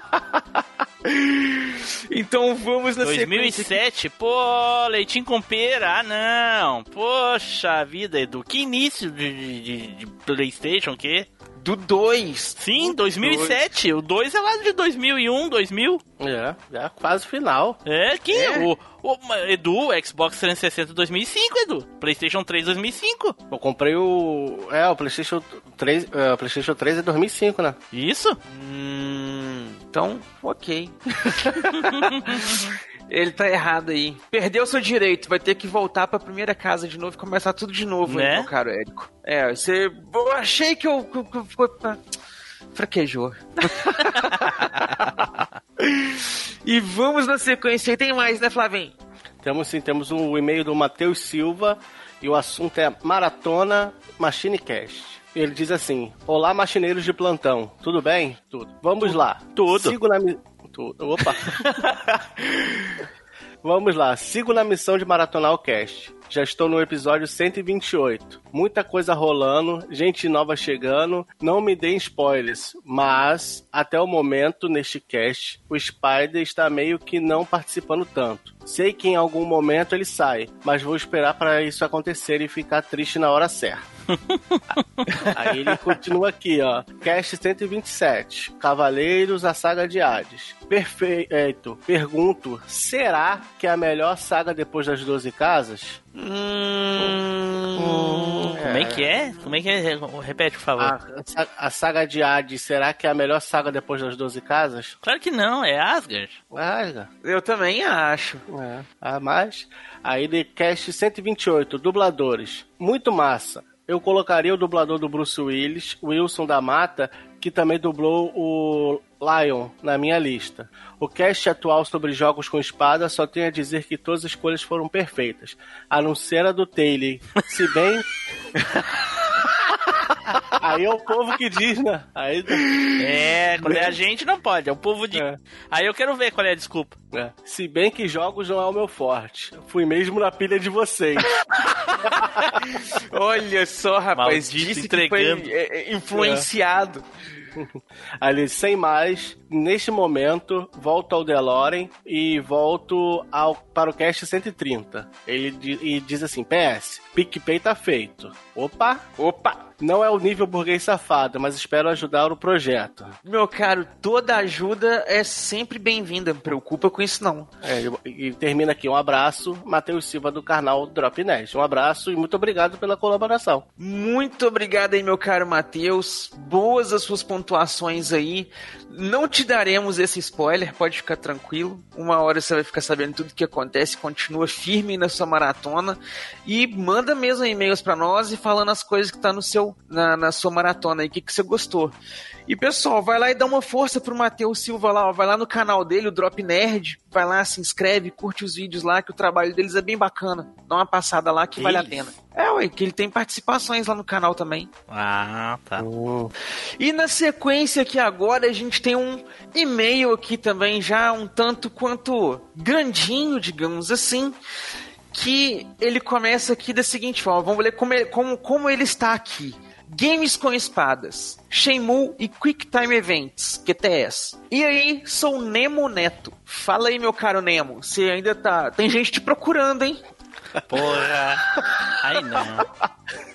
Então vamos na sequência. 2007, pô, leitinho com pera, ah não. Poxa vida, Edu, que início de, de- de- Playstation, o quê? Do 2. Sim, 2007. O 2 é lá de 2001, 2000. É, já quase final. É, que o, o Edu, Xbox 360 2005, Edu. PlayStation 3 2005. Eu comprei o. É, o PlayStation 3. É, o PlayStation 3 é 2005, né? Isso? Hum, então, ok. Ele tá errado aí. Perdeu seu direito, vai ter que voltar pra primeira casa de novo e começar tudo de novo, Né? né? meu caro Érico. É, você. Eu achei que eu. que eu- que eu- que eu- Fraquejou. e vamos na sequência. E tem mais, né, Flavinho? Temos sim, temos um e-mail do Matheus Silva e o assunto é Maratona Machine Cast. Ele diz assim: Olá, machineiros de plantão, tudo bem? Tudo. Vamos lá. Tudo. Sigo na mi- Tudo. Opa. Vamos lá, sigo na missão de maratonar o cast. Já estou no episódio 128. Muita coisa rolando, gente nova chegando. Não me deem spoilers, mas até o momento neste cast, o Spider está meio que não participando tanto. Sei que em algum momento ele sai, mas vou esperar para isso acontecer e ficar triste na hora certa. Aí ele continua aqui, ó. Cast 127. Cavaleiros, a saga de Hades. Perfeito. Pergunto: será que é a melhor saga depois das 12 casas? Hum, Como é que é? Como é que é? Repete, por favor. A, a sa- a saga de Hades, será que é a melhor saga depois das 12 casas? Claro que não, é Asgard. Ah, Eu também acho. É. Ah, mas. Aí de cast 128, dubladores. Muito massa. Eu colocaria o dublador do Bruce Willis, Wilson da Mata, que também dublou o Lion na minha lista. O cast atual sobre jogos com espada só tem a dizer que todas as escolhas foram perfeitas, a não ser a do Taylor. Se bem. Aí é o povo que diz, né? Aí... É, quando é a gente não pode, é o povo de. Aí eu quero ver qual é a desculpa. É. Se bem que jogos não é o meu forte. Fui mesmo na pilha de vocês. Olha só, rapaz, Maldito disse entregando. que foi é, é, influenciado. Ali, sem mais, neste momento, volto ao DeLorean e volto ao, para o cast 130. Ele e diz assim: PS, PicPay tá feito. Opa! Opa! Não é o nível burguês safado, mas espero ajudar o projeto. Meu caro, toda ajuda é sempre bem-vinda. Não preocupa com isso, não. É, e, e termina aqui um abraço, Matheus Silva do canal Drop Nerd. Um abraço e muito obrigado pela colaboração. Muito obrigado aí, meu caro Matheus. Boas as suas pontuações aí. Não te daremos esse spoiler, pode ficar tranquilo. Uma hora você vai ficar sabendo tudo o que acontece. Continua firme na sua maratona. E manda mesmo e-mails pra nós e falando as coisas que tá no seu, na, na sua maratona aí, o que, que você gostou. E pessoal, vai lá e dá uma força pro Matheus Silva lá, ó. vai lá no canal dele, o Drop Nerd, vai lá, se inscreve, curte os vídeos lá, que o trabalho deles é bem bacana. Dá uma passada lá que vale a pena. É, ué, que ele tem participações lá no canal também. Ah, tá. E na sequência aqui agora a gente tem um e-mail aqui também já um tanto quanto grandinho, digamos assim, que ele começa aqui da seguinte forma, vamos ler como ele, como, como ele está aqui. Games com espadas, Shenmue e Quick Time Events, QTS. E aí, sou Nemo Neto. Fala aí, meu caro Nemo, você ainda tá... Tem gente te procurando, hein? Porra. Aí não.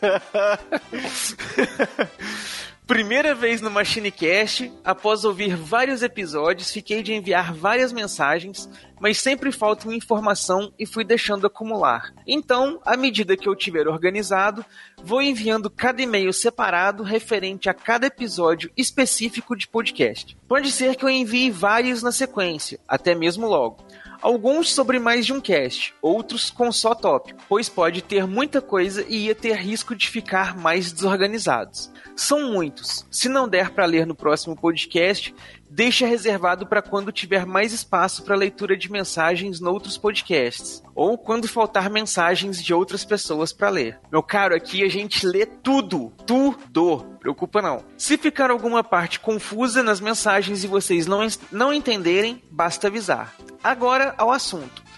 Primeira vez no MachineCast, após ouvir vários episódios, fiquei de enviar várias mensagens, mas sempre falta uma informação e fui deixando acumular. Então, à medida que eu tiver organizado, vou enviando cada e-mail separado referente a cada episódio específico de podcast. Pode ser que eu envie vários na sequência, até mesmo logo. Alguns sobre mais de um cast, outros com só tópico, pois pode ter muita coisa e ia ter risco de ficar mais desorganizados. São muitos. Se não der para ler no próximo podcast, deixa reservado para quando tiver mais espaço para leitura de mensagens noutros podcasts, ou quando faltar mensagens de outras pessoas para ler. Meu caro, aqui a gente lê tudo, tudo. Preocupa não. Se ficar alguma parte confusa nas mensagens e vocês não, não entenderem, basta avisar. Agora ao assunto.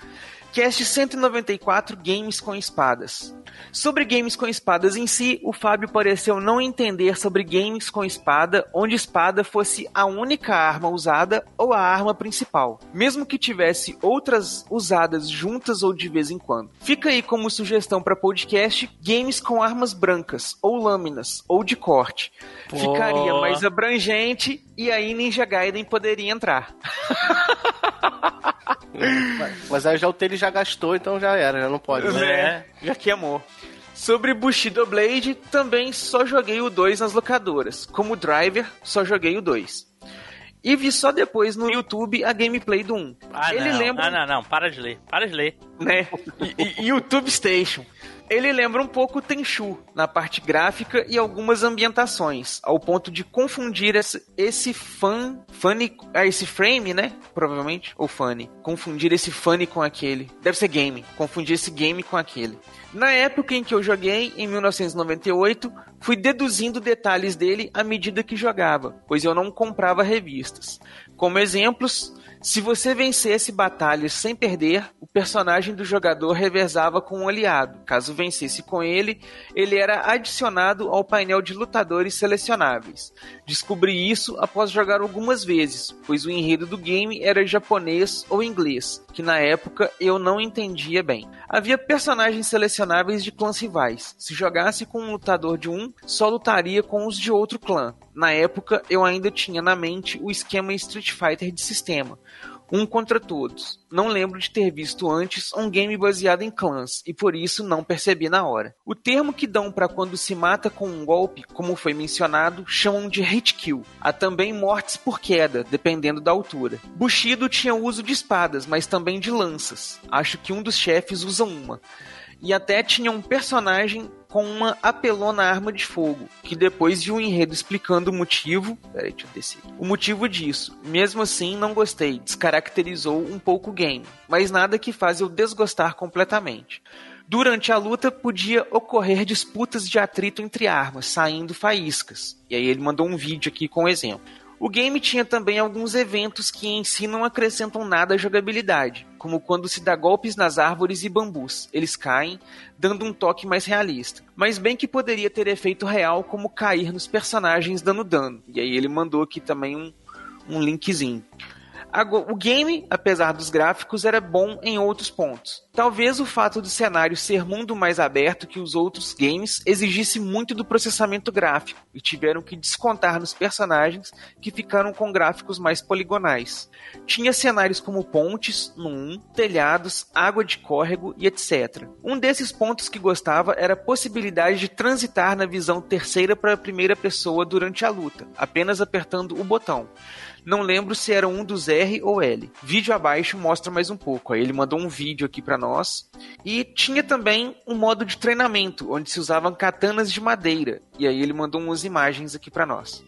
Cast 194 Games com Espadas. Sobre games com espadas em si, o Fábio pareceu não entender sobre games com espada, onde espada fosse a única arma usada ou a arma principal, mesmo que tivesse outras usadas juntas ou de vez em quando. Fica aí como sugestão para podcast games com armas brancas, ou lâminas, ou de corte. Pô. Ficaria mais abrangente e aí Ninja Gaiden poderia entrar. Mas aí já o Tele já gastou, então já era, já não pode. né? É, já queimou. Sobre Bushido Blade, também só joguei o 2 nas locadoras. Como driver, só joguei o 2. E vi só depois no YouTube a gameplay do 1. Ah, Ele não, lembra, não, não, não, para de ler, para de ler. né? YouTube Station. Ele lembra um pouco Tenchu na parte gráfica e algumas ambientações, ao ponto de confundir esse, esse fan, funny, ah, esse frame, né? Provavelmente, ou funny. Confundir esse funny com aquele. Deve ser game. Confundir esse game com aquele. Na época em que eu joguei, em 1998, fui deduzindo detalhes dele à medida que jogava, pois eu não comprava revistas. Como exemplos, se você vencesse batalhas sem perder, o personagem do jogador revezava com um aliado. Caso vencesse com ele, ele era adicionado ao painel de lutadores selecionáveis. Descobri isso após jogar algumas vezes, pois o enredo do game era japonês ou inglês, que na época eu não entendia bem. Havia personagens selecionáveis de clãs rivais. Se jogasse com um lutador de um, só lutaria com os de outro clã. Na época, eu ainda tinha na mente o esquema Street Fighter de sistema. Um contra todos. Não lembro de ter visto antes um game baseado em clãs e por isso não percebi na hora. O termo que dão para quando se mata com um golpe, como foi mencionado, chamam de hit kill. Há também mortes por queda, dependendo da altura. Bushido tinha uso de espadas, mas também de lanças. Acho que um dos chefes usa uma. E até tinha um personagem com uma apelona arma de fogo, que depois de um enredo explicando o motivo. Peraí, deixa eu descer. O motivo disso. Mesmo assim, não gostei, descaracterizou um pouco o game, mas nada que faz eu desgostar completamente. Durante a luta podia ocorrer disputas de atrito entre armas, saindo faíscas. E aí ele mandou um vídeo aqui com exemplo. O game tinha também alguns eventos que em si não acrescentam nada à jogabilidade, como quando se dá golpes nas árvores e bambus. Eles caem, dando um toque mais realista. Mas bem que poderia ter efeito real, como cair nos personagens dando dano. E aí ele mandou aqui também um, um linkzinho. O game, apesar dos gráficos, era bom em outros pontos. Talvez o fato do cenário ser mundo mais aberto que os outros games exigisse muito do processamento gráfico e tiveram que descontar nos personagens que ficaram com gráficos mais poligonais. Tinha cenários como pontes no 1, telhados, água de córrego e etc. Um desses pontos que gostava era a possibilidade de transitar na visão terceira para a primeira pessoa durante a luta, apenas apertando o botão. Não lembro se era um dos R ou L. Vídeo abaixo mostra mais um pouco. Aí ele mandou um vídeo aqui pra nós. E tinha também um modo de treinamento, onde se usavam katanas de madeira. E aí ele mandou umas imagens aqui pra nós.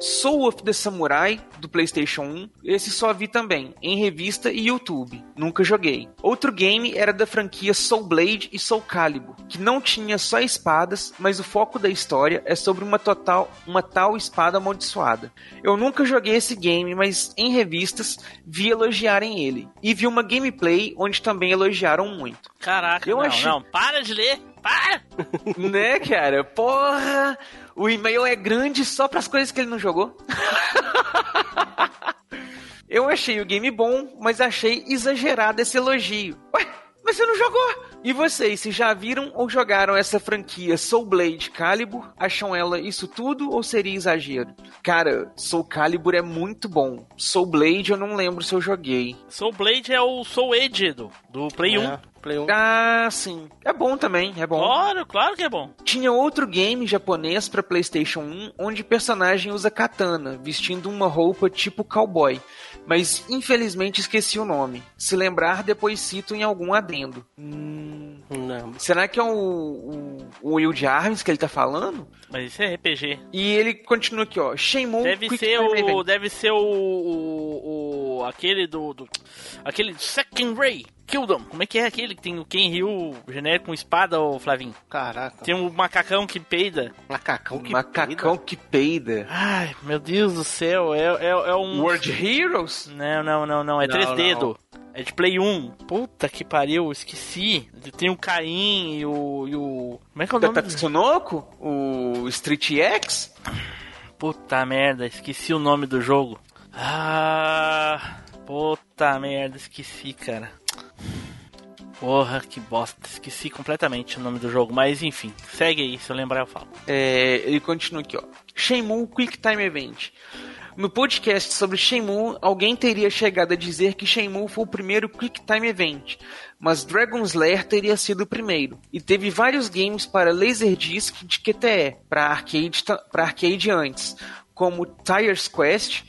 Soul of the Samurai, do PlayStation 1, esse só vi também, em revista e YouTube. Nunca joguei. Outro game era da franquia Soul Blade e Soul Calibur, que não tinha só espadas, mas o foco da história é sobre uma total, uma tal espada amaldiçoada. Eu nunca joguei esse game, mas em revistas vi elogiarem ele. E vi uma gameplay onde também elogiaram muito. Caraca, Eu não, achei- não, para de ler, para! né, cara? Porra! O e-mail é grande só pras coisas que ele não jogou. Eu achei o game bom, mas achei exagerado esse elogio. Ué, mas você não jogou? E vocês, se já viram ou jogaram essa franquia Soul Blade Calibur? Acham ela isso tudo ou seria exagero? Cara, Soul Calibur é muito bom. Soul Blade eu não lembro se eu joguei. Soul Blade é o Soul Edge do, do Play 1. Play 1. Ah, sim. É bom também, é bom. Claro, claro que é bom. Tinha outro game japonês para PlayStation 1 onde o personagem usa katana, vestindo uma roupa tipo cowboy. Mas infelizmente esqueci o nome. Se lembrar, depois cito em algum adendo. Hum, Não. será que é o, o, o Will de Arms que ele tá falando? Mas isso é RPG. E ele continua aqui, ó. Shenmue Deve Quick ser Time o. Event. Deve ser o. o, o- aquele do, do. Aquele Second Ray. Kill them. Como é que é aquele que tem o Ken Ryu genérico com espada, ô Flavinho? Caraca. Tem um macacão que peida. Macacão que Macacão que peida. Ai, meu Deus do céu. É, é, é um. World Heroes? Não, não, não, não. É Não, 3 não. dedos. É de Play 1. Puta que pariu, esqueci. Tem o Caim e o. E o... Como é que é o nome? Tatsunoko? O Street X? Puta merda, esqueci o nome do jogo. Ah. Puta merda, esqueci, cara. Porra, que bosta. Esqueci completamente o nome do jogo. Mas enfim, segue aí, se eu lembrar eu falo. É, ele continua aqui, ó. Shenmue Quick Time Event. No podcast sobre Shenmue, alguém teria chegado a dizer que Shenmue foi o primeiro Quick Time Event, mas Dragon's Lair teria sido o primeiro. E teve vários games para Laserdisc de QTE, para arcade, arcade antes, como Tires Quest,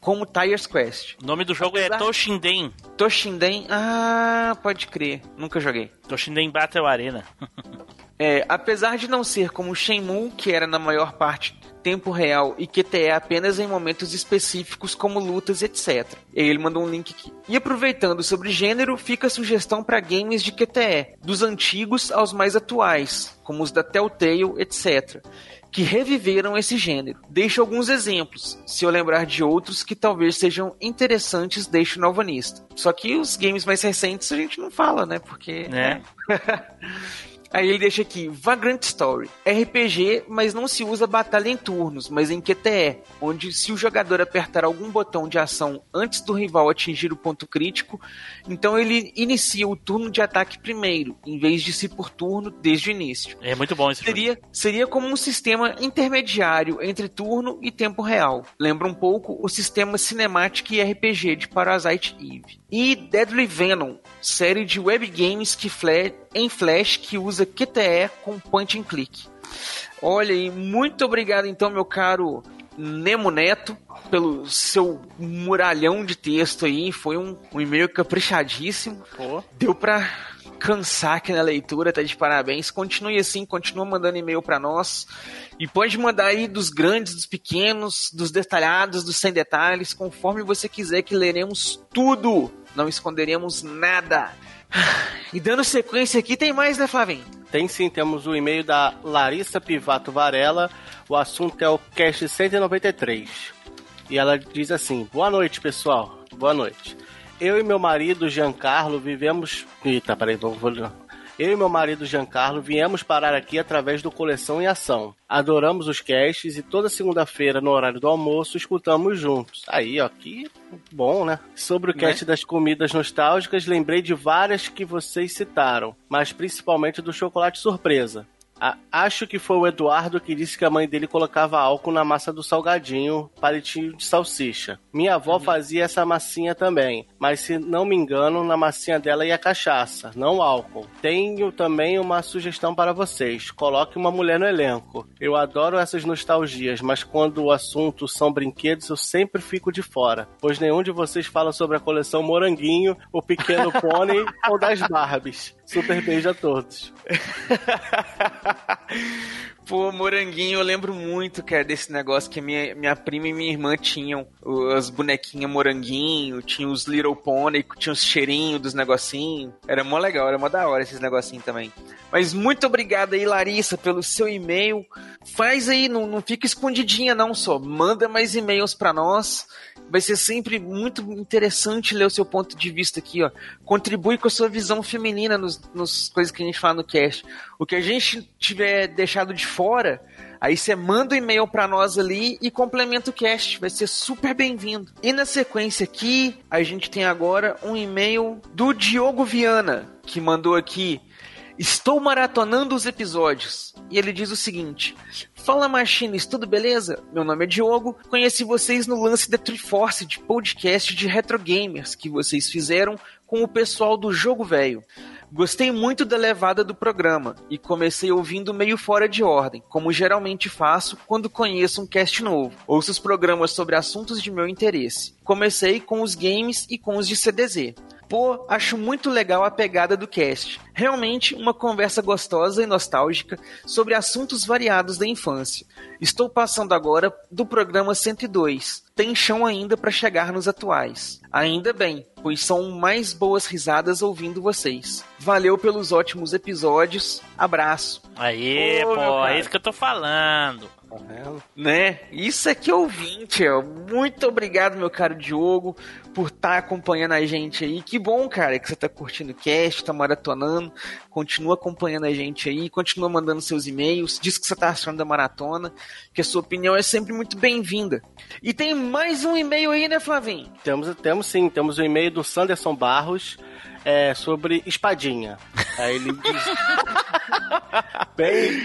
como Tires Quest. O nome do jogo é Toshinden. Toshinden, ah, pode crer, nunca joguei. Toshinden Battle Arena. É, apesar de não ser como Shenmue, que era na maior parte tempo real e QTE apenas em momentos específicos como lutas, etc. E ele mandou um link aqui. E aproveitando sobre gênero, fica a sugestão para games de QTE, dos antigos aos mais atuais, como os da Telltale, etc. Que reviveram esse gênero. Deixo alguns exemplos. Se eu lembrar de outros que talvez sejam interessantes, deixo no alvanista. Só que os games mais recentes a gente não fala, né? Porque. Né? Aí ele deixa aqui, Vagrant Story. RPG, mas não se usa batalha em turnos, mas em QTE, onde se o jogador apertar algum botão de ação antes do rival atingir o ponto crítico, então ele inicia o turno de ataque primeiro, em vez de se por turno desde o início. É muito bom esse seria. Seria como um sistema intermediário entre turno e tempo real. Lembra um pouco o sistema Cinematic e RPG de Parasite Eve. E Deadly Venom, série de web games que fla em Flash que usa QTE com point and click. Olha aí, muito obrigado então, meu caro Nemo Neto, pelo seu muralhão de texto aí. Foi um, um e-mail caprichadíssimo. Pô. Deu pra cansar aqui na leitura, tá de parabéns. Continue assim, continua mandando e-mail para nós. E pode mandar aí dos grandes, dos pequenos, dos detalhados, dos sem detalhes, conforme você quiser que leremos tudo. Não esconderemos nada. E dando sequência aqui, tem mais, né, Flavinho? Tem sim, temos o e-mail da Larissa Pivato Varela. O assunto é o Cast 193. E ela diz assim: Boa noite, pessoal. Boa noite. Eu e meu marido Giancarlo vivemos. Eita, peraí, vamos. Eu e meu marido Giancarlo viemos parar aqui através do Coleção em Ação. Adoramos os casts e toda segunda-feira, no horário do almoço, escutamos juntos. Aí, ó, que bom, né? Sobre o cast das comidas nostálgicas, lembrei de várias que vocês citaram, mas principalmente do chocolate surpresa. A- acho que foi o Eduardo que disse que a mãe dele colocava álcool na massa do salgadinho, palitinho de salsicha. Minha avó fazia essa massinha também, mas se não me engano, na massinha dela ia cachaça, não álcool. Tenho também uma sugestão para vocês: coloque uma mulher no elenco. Eu adoro essas nostalgias, mas quando o assunto são brinquedos, eu sempre fico de fora, pois nenhum de vocês fala sobre a coleção Moranguinho, o Pequeno Pônei ou das Barbies. Super beijo a todos. Pô, moranguinho, eu lembro muito, cara, desse negócio que minha, minha prima e minha irmã tinham as bonequinhas moranguinho, tinha os Little Pony, tinha os cheirinhos dos negocinhos. Era mó legal, era mó da hora esses negocinhos também. Mas muito obrigado aí, Larissa, pelo seu e-mail. Faz aí, não, não fica escondidinha não só. Manda mais e-mails pra nós. Vai ser sempre muito interessante ler o seu ponto de vista aqui, ó. Contribui com a sua visão feminina nos, nos coisas que a gente fala no cast. O que a gente tiver deixado de fora, aí você manda o e-mail pra nós ali e complementa o cast. Vai ser super bem-vindo. E na sequência aqui, a gente tem agora um e-mail do Diogo Viana, que mandou aqui. Estou maratonando os episódios. E ele diz o seguinte: Fala Machines, tudo beleza? Meu nome é Diogo. Conheci vocês no lance da Triforce de podcast de retro gamers que vocês fizeram com o pessoal do Jogo Velho. Gostei muito da levada do programa e comecei ouvindo meio fora de ordem, como geralmente faço quando conheço um cast novo. Ouço os programas sobre assuntos de meu interesse. Comecei com os games e com os de CDZ. Pô, acho muito legal a pegada do cast. Realmente uma conversa gostosa e nostálgica sobre assuntos variados da infância. Estou passando agora do programa 102. Tem chão ainda para chegar nos atuais. Ainda bem, pois são mais boas risadas ouvindo vocês. Valeu pelos ótimos episódios. Abraço. Aí, pô, cara. é isso que eu tô falando. Né? Isso é que é ouvinte, ó. Muito obrigado, meu caro Diogo, por estar acompanhando a gente aí. Que bom, cara, que você tá curtindo o cast, tá maratonando. Continua acompanhando a gente aí, continua mandando seus e-mails, diz que você tá achando da maratona, que a sua opinião é sempre muito bem-vinda. E tem mais um e-mail aí, né, Flavinho? Temos, temos sim, temos o e-mail do Sanderson Barros é, sobre espadinha. Aí ele diz. bem,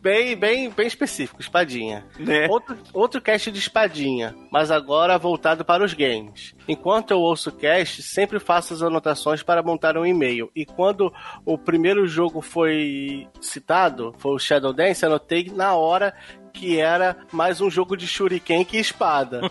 bem, bem, bem específico, espadinha. Outro, outro cast de espadinha, mas agora voltado para os games. Enquanto eu ouço o cast, sempre faço as anotações para montar um e-mail. E quando o primeiro jogo foi citado, foi o Shadow Dance, anotei na hora que era mais um jogo de shuriken que espada.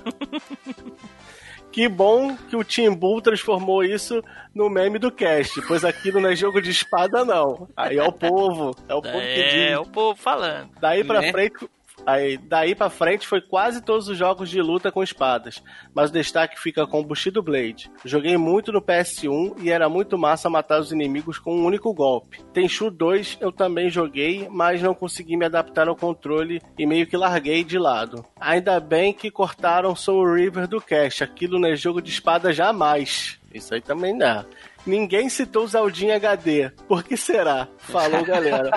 Que bom que o Team Bull transformou isso no meme do cast, pois aquilo não é jogo de espada, não. Aí é o povo, é o povo que diz. É, o povo falando. Daí pra Né? frente. Aí, daí pra frente foi quase todos os jogos de luta com espadas, mas o destaque fica com Bushido Blade. Joguei muito no PS1 e era muito massa matar os inimigos com um único golpe. Tenchu 2 eu também joguei, mas não consegui me adaptar ao controle e meio que larguei de lado. Ainda bem que cortaram Soul River do cache, aquilo não é jogo de espada jamais. Isso aí também dá. Ninguém citou Zaldinha HD. Por que será? Falou, galera.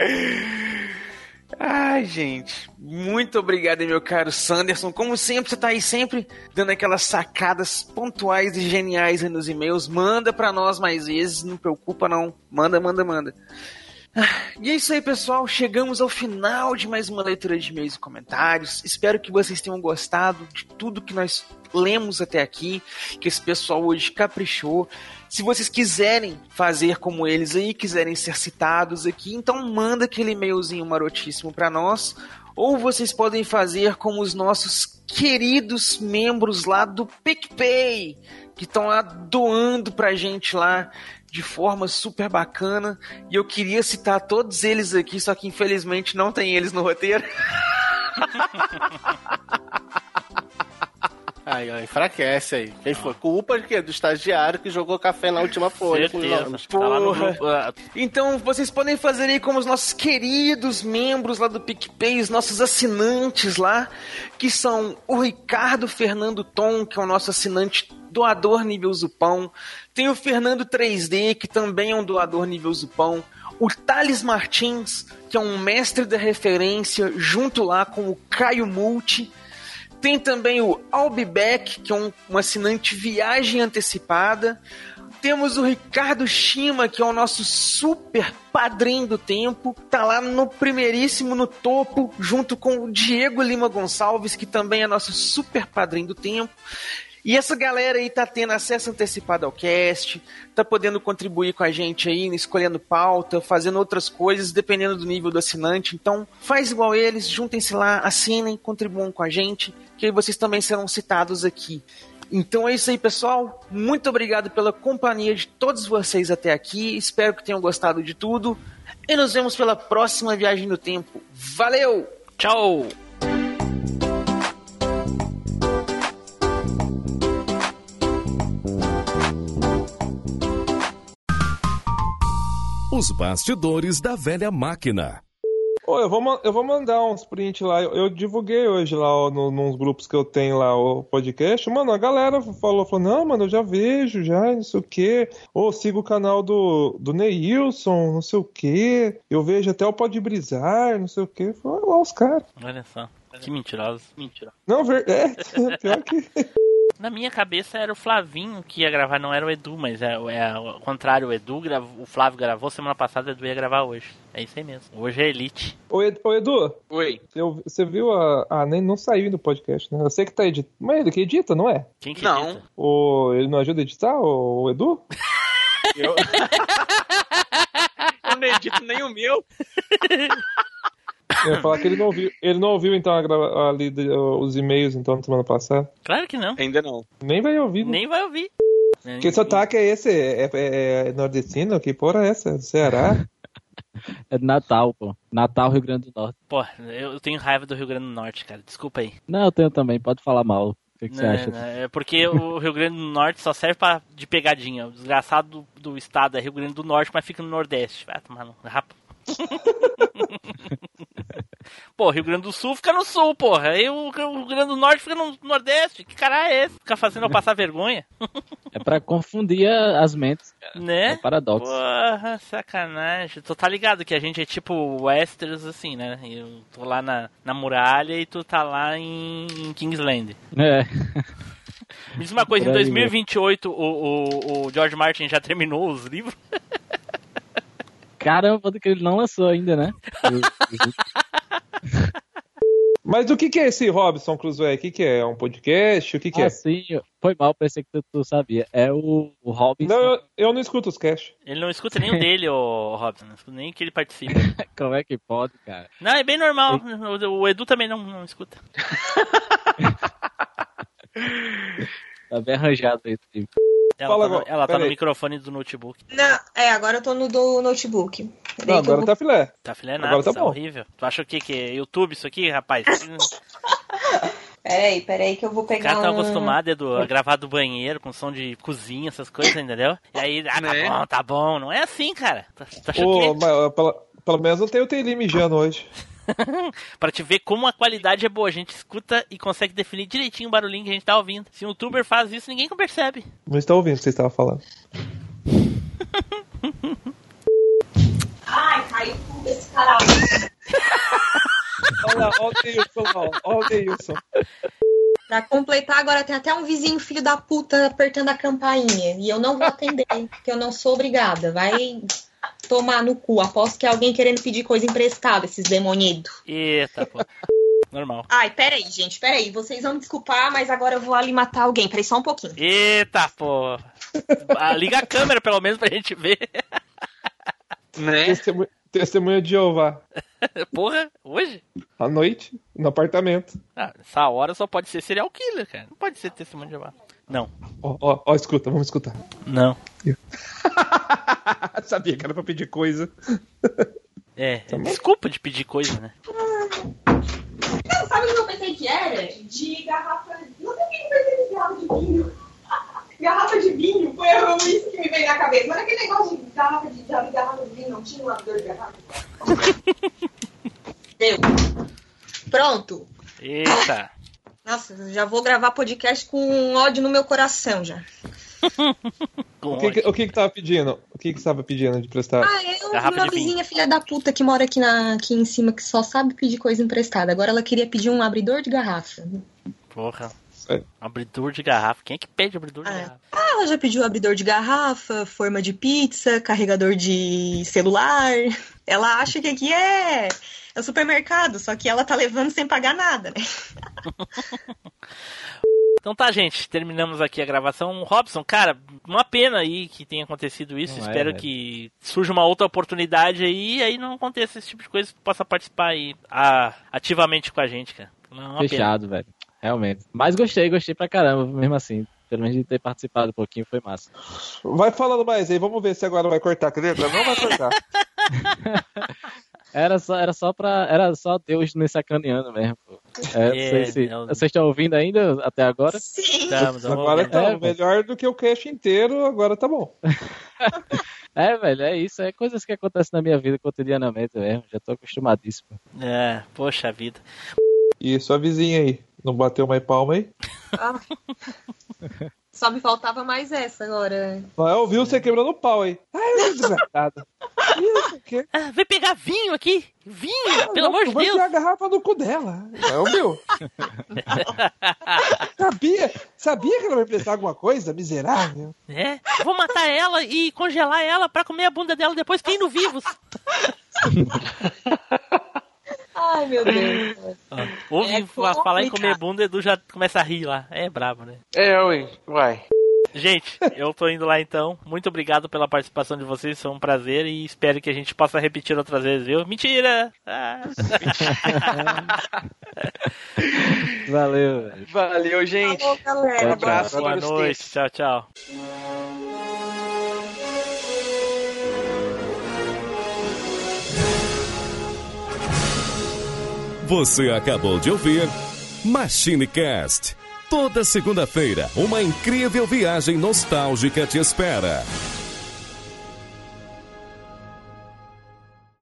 Ai, gente, muito obrigado, meu caro Sanderson. Como sempre, você tá aí sempre dando aquelas sacadas pontuais e geniais nos e-mails. Manda pra nós mais vezes, não preocupa não. Manda, manda, manda. Ah, E é isso aí, pessoal. Chegamos ao final de mais uma leitura de e-mails e comentários. Espero que vocês tenham gostado de tudo que nós lemos até aqui, que esse pessoal hoje caprichou. Se vocês quiserem fazer como eles aí, quiserem ser citados aqui, então manda aquele e-mailzinho marotíssimo para nós. Ou vocês podem fazer como os nossos queridos membros lá do PicPay, que estão lá doando pra gente lá de forma super bacana. E eu queria citar todos eles aqui, só que infelizmente não tem eles no roteiro. Aí, ó, enfraquece aí. Quem foi? Culpa de quê? Do estagiário que jogou café na última folha. Certeza. Tá lá no Porra. ah, Então vocês podem fazer aí como os nossos queridos membros lá do PicPay, os nossos assinantes lá, que são o Ricardo Fernando Tom, que é o nosso assinante doador nível Zupão. Tem o Fernando 3D, que também é um doador nível Zupão. O Thales Martins, que é um mestre da referência, junto lá com o Caio Multi. Tem também o Albibeck, que é um, um assinante viagem antecipada. Temos o Ricardo Shima, que é o nosso super padrinho do tempo. Tá lá no primeiríssimo, no topo, junto com o Diego Lima Gonçalves, que também é nosso super padrinho do tempo. E essa galera aí tá tendo acesso antecipado ao cast, tá podendo contribuir com a gente aí, escolhendo pauta, fazendo outras coisas, dependendo do nível do assinante. Então, faz igual eles, juntem-se lá, assinem, contribuam com a gente, que aí vocês também serão citados aqui. Então é isso aí, pessoal. Muito obrigado pela companhia de todos vocês até aqui. Espero que tenham gostado de tudo. E nos vemos pela próxima viagem no tempo. Valeu! Tchau! Os bastidores da velha máquina. Ô, eu, vou, eu vou mandar uns print lá. Eu, eu divulguei hoje lá ó, no, nos grupos que eu tenho lá o podcast. Mano, a galera falou, falou, não, mano, eu já vejo, já, não sei o quê. Ô, sigo o canal do, do Neilson, não sei o quê. Eu vejo até o Pode Brisar, não sei o quê. Falei, olha lá os caras. Olha só. Que mentiroso. Mentira. Não, ver... é, pior que... Na minha cabeça era o Flavinho que ia gravar, não era o Edu, mas é, é ao contrário, o Edu gravou, o Flávio gravou semana passada, o Edu ia gravar hoje. É isso aí mesmo. Hoje é Elite. Ô, Ed- ô, Edu, Oi. eu- você viu a... Ah, nem não saiu do podcast, né? Eu sei que tá editando. Mas ele que edita, não é? Quem que Não. edita? O... Ele não ajuda a editar, o, o Edu? Eu... eu não edito nem o meu. Eu ia falar que ele não ouviu. Ele não ouviu, então, a grava- ali de- os e-mails, então, na semana passada. Claro que não. Ainda não. Nem vai ouvir, né? Nem vai ouvir. Que sotaque é esse? É, é- é nordestino? Que porra é essa? Do Ceará? É de Natal, pô. Natal, Rio Grande do Norte. Pô, eu tenho raiva do Rio Grande do Norte, cara. Desculpa aí. Não, eu tenho também, pode falar mal. O que, que você Não, acha? não, É porque o Rio Grande do Norte só serve pra, de pegadinha. O desgraçado do, do estado é Rio Grande do Norte, mas fica no Nordeste. Vai tomar no rapa. Pô, Rio Grande do Sul fica no sul, porra. Aí o Rio Grande do Norte fica no Nordeste. Que cara é esse? Fica fazendo eu passar vergonha? É pra confundir as mentes, cara. Né? É um paradoxo. Porra, sacanagem. Tu tá ligado que a gente é tipo Westeros, assim, né? Eu tô lá na, na muralha e tu tá lá em, em Kingsland. É. Me diz uma coisa, em Por aí, 2028 o, o, o George Martin já terminou os livros? Caramba, que ele não lançou ainda, né? Mas o que, que é esse Robson Crusoe? O que, que é? É um podcast? O que, que ah, é? sim, foi mal, pensei que tu, tu sabia. É o, o Robinson. Não, eu, eu não escuto os cash. Ele não escuta nem o dele, o Robson. Não escuta nem que ele participa. Como é que pode, cara? Não, é bem normal. O, o Edu também não, não escuta. Tá bem arranjado aí, tipo. Ela Fala tá, no, agora, ela tá no aí. microfone do notebook. Não, é, agora eu tô no do notebook. Não, eu agora tá filé. Tá filé nada, Agora tá é bom. horrível. Tu acha o que que é YouTube isso aqui, rapaz? Peraí, peraí que eu vou Os pegar caras estão um... acostumados Edu, a gravar do banheiro com som de cozinha, essas coisas, entendeu? E aí, ah, tá Né? bom, tá bom. Não é assim, cara. Tu, tu acha Ô, que mas, pelo, pelo menos não tem o Teilinho mijando hoje. Pra te ver como a qualidade é boa. A gente escuta e consegue definir direitinho o barulhinho que a gente tá ouvindo. Se um youtuber faz isso, ninguém percebe. Não está ouvindo o que você estava falando. Ai, caiu tudo esse caralho. Olha lá, olha o Deilson olha o Deilson. Pra completar, agora tem até um vizinho filho da puta apertando a campainha. E eu não vou atender, porque eu não sou obrigada. Vai tomar no cu. Aposto que é alguém querendo pedir coisa emprestada, esses demonidos. Eita, pô. Normal. Ai, peraí, gente, peraí. Vocês vão me desculpar, mas agora eu vou ali matar alguém. Peraí só um pouquinho. Eita, pô. Ah, liga a câmera, pelo menos, pra gente ver. Né? Testemunha, testemunha de Jeová. Porra, hoje? À noite, no apartamento. Ah, essa hora só pode ser serial killer, cara. Não pode ser testemunho de Jeová. Não. Ó, ó, ó, escuta, vamos escutar. Não. Sabia que era pra pedir coisa. É, desculpa de pedir coisa, né? Não, sabe o que eu pensei que era? De garrafa. Não sei o que eu pensei de garrafa de vinho. garrafa de vinho foi isso que me veio na cabeça. Mas aquele negócio de garrafa de, garrafa de vinho não tinha um abridor de garrafa. Deu. Pronto. Eita. Nossa, já vou gravar podcast com ódio no meu coração já. O que, que- o que que tava pedindo? O que que tava pedindo de prestar? Ah, eu, Garrafa uma vizinha filha da puta que mora aqui, na, aqui em cima, que só sabe pedir coisa emprestada. Agora ela queria pedir um abridor de garrafa. Porra. É. Abridor de garrafa. Quem é que pede abridor de Ah, garrafa? Ah, ela já pediu abridor de garrafa, forma de pizza, carregador de celular. Ela acha que aqui é, é o supermercado, só que ela tá levando sem pagar nada, né? Então tá, gente. Terminamos aqui a gravação. Robson, cara, uma pena aí que tenha acontecido isso. Não é, Espero velho. que surja uma outra oportunidade aí e aí não aconteça esse tipo de coisa. Que tu possa participar aí ah, ativamente com a gente, cara. Não é uma pena. Fechado, velho. Realmente. Mas gostei, gostei pra caramba, mesmo assim. Pelo menos de ter participado um pouquinho foi massa. Vai falando mais aí, vamos ver se agora vai cortar, quer não vai cortar. Era só, era só pra. Era só Deus me sacaneando mesmo, pô. É, É, sei se- não. Vocês estão ouvindo ainda até agora? Sim. Tamo, tamo Agora tá É, melhor do que o cast inteiro, agora tá bom. É, velho, é isso. É coisas que acontecem na minha vida cotidianamente mesmo. Já tô acostumadíssimo. É, poxa vida. E sua vizinha aí, não bateu mais palma aí? Só me faltava mais essa agora. Não, viu você quebrando o pau aí. Ai, desgraçada. Isso aqui. Ah, vai pegar vinho aqui? Vinho, pelo amor de vai Deus. enfiar a garrafa no cu dela. Não, viu? sabia, sabia que ela vai prestar alguma coisa? Miserável. É, vou matar ela e congelar ela pra comer a bunda dela depois caindo vivos. Ai, meu Deus. Ouve É fa- falar em comer bunda, Edu já começa a rir lá. É brabo, né? É, ui, vai. Gente, eu tô indo lá então. Muito obrigado pela participação de vocês, foi um prazer e espero que a gente possa repetir outras vezes, viu? Mentira! Ah. Valeu, velho. Valeu, gente. Falou, galera. Tchau, Abraço, Boa noite, tchau, tchau. Você acabou de ouvir MachineCast. Toda segunda-feira, uma incrível viagem nostálgica te espera.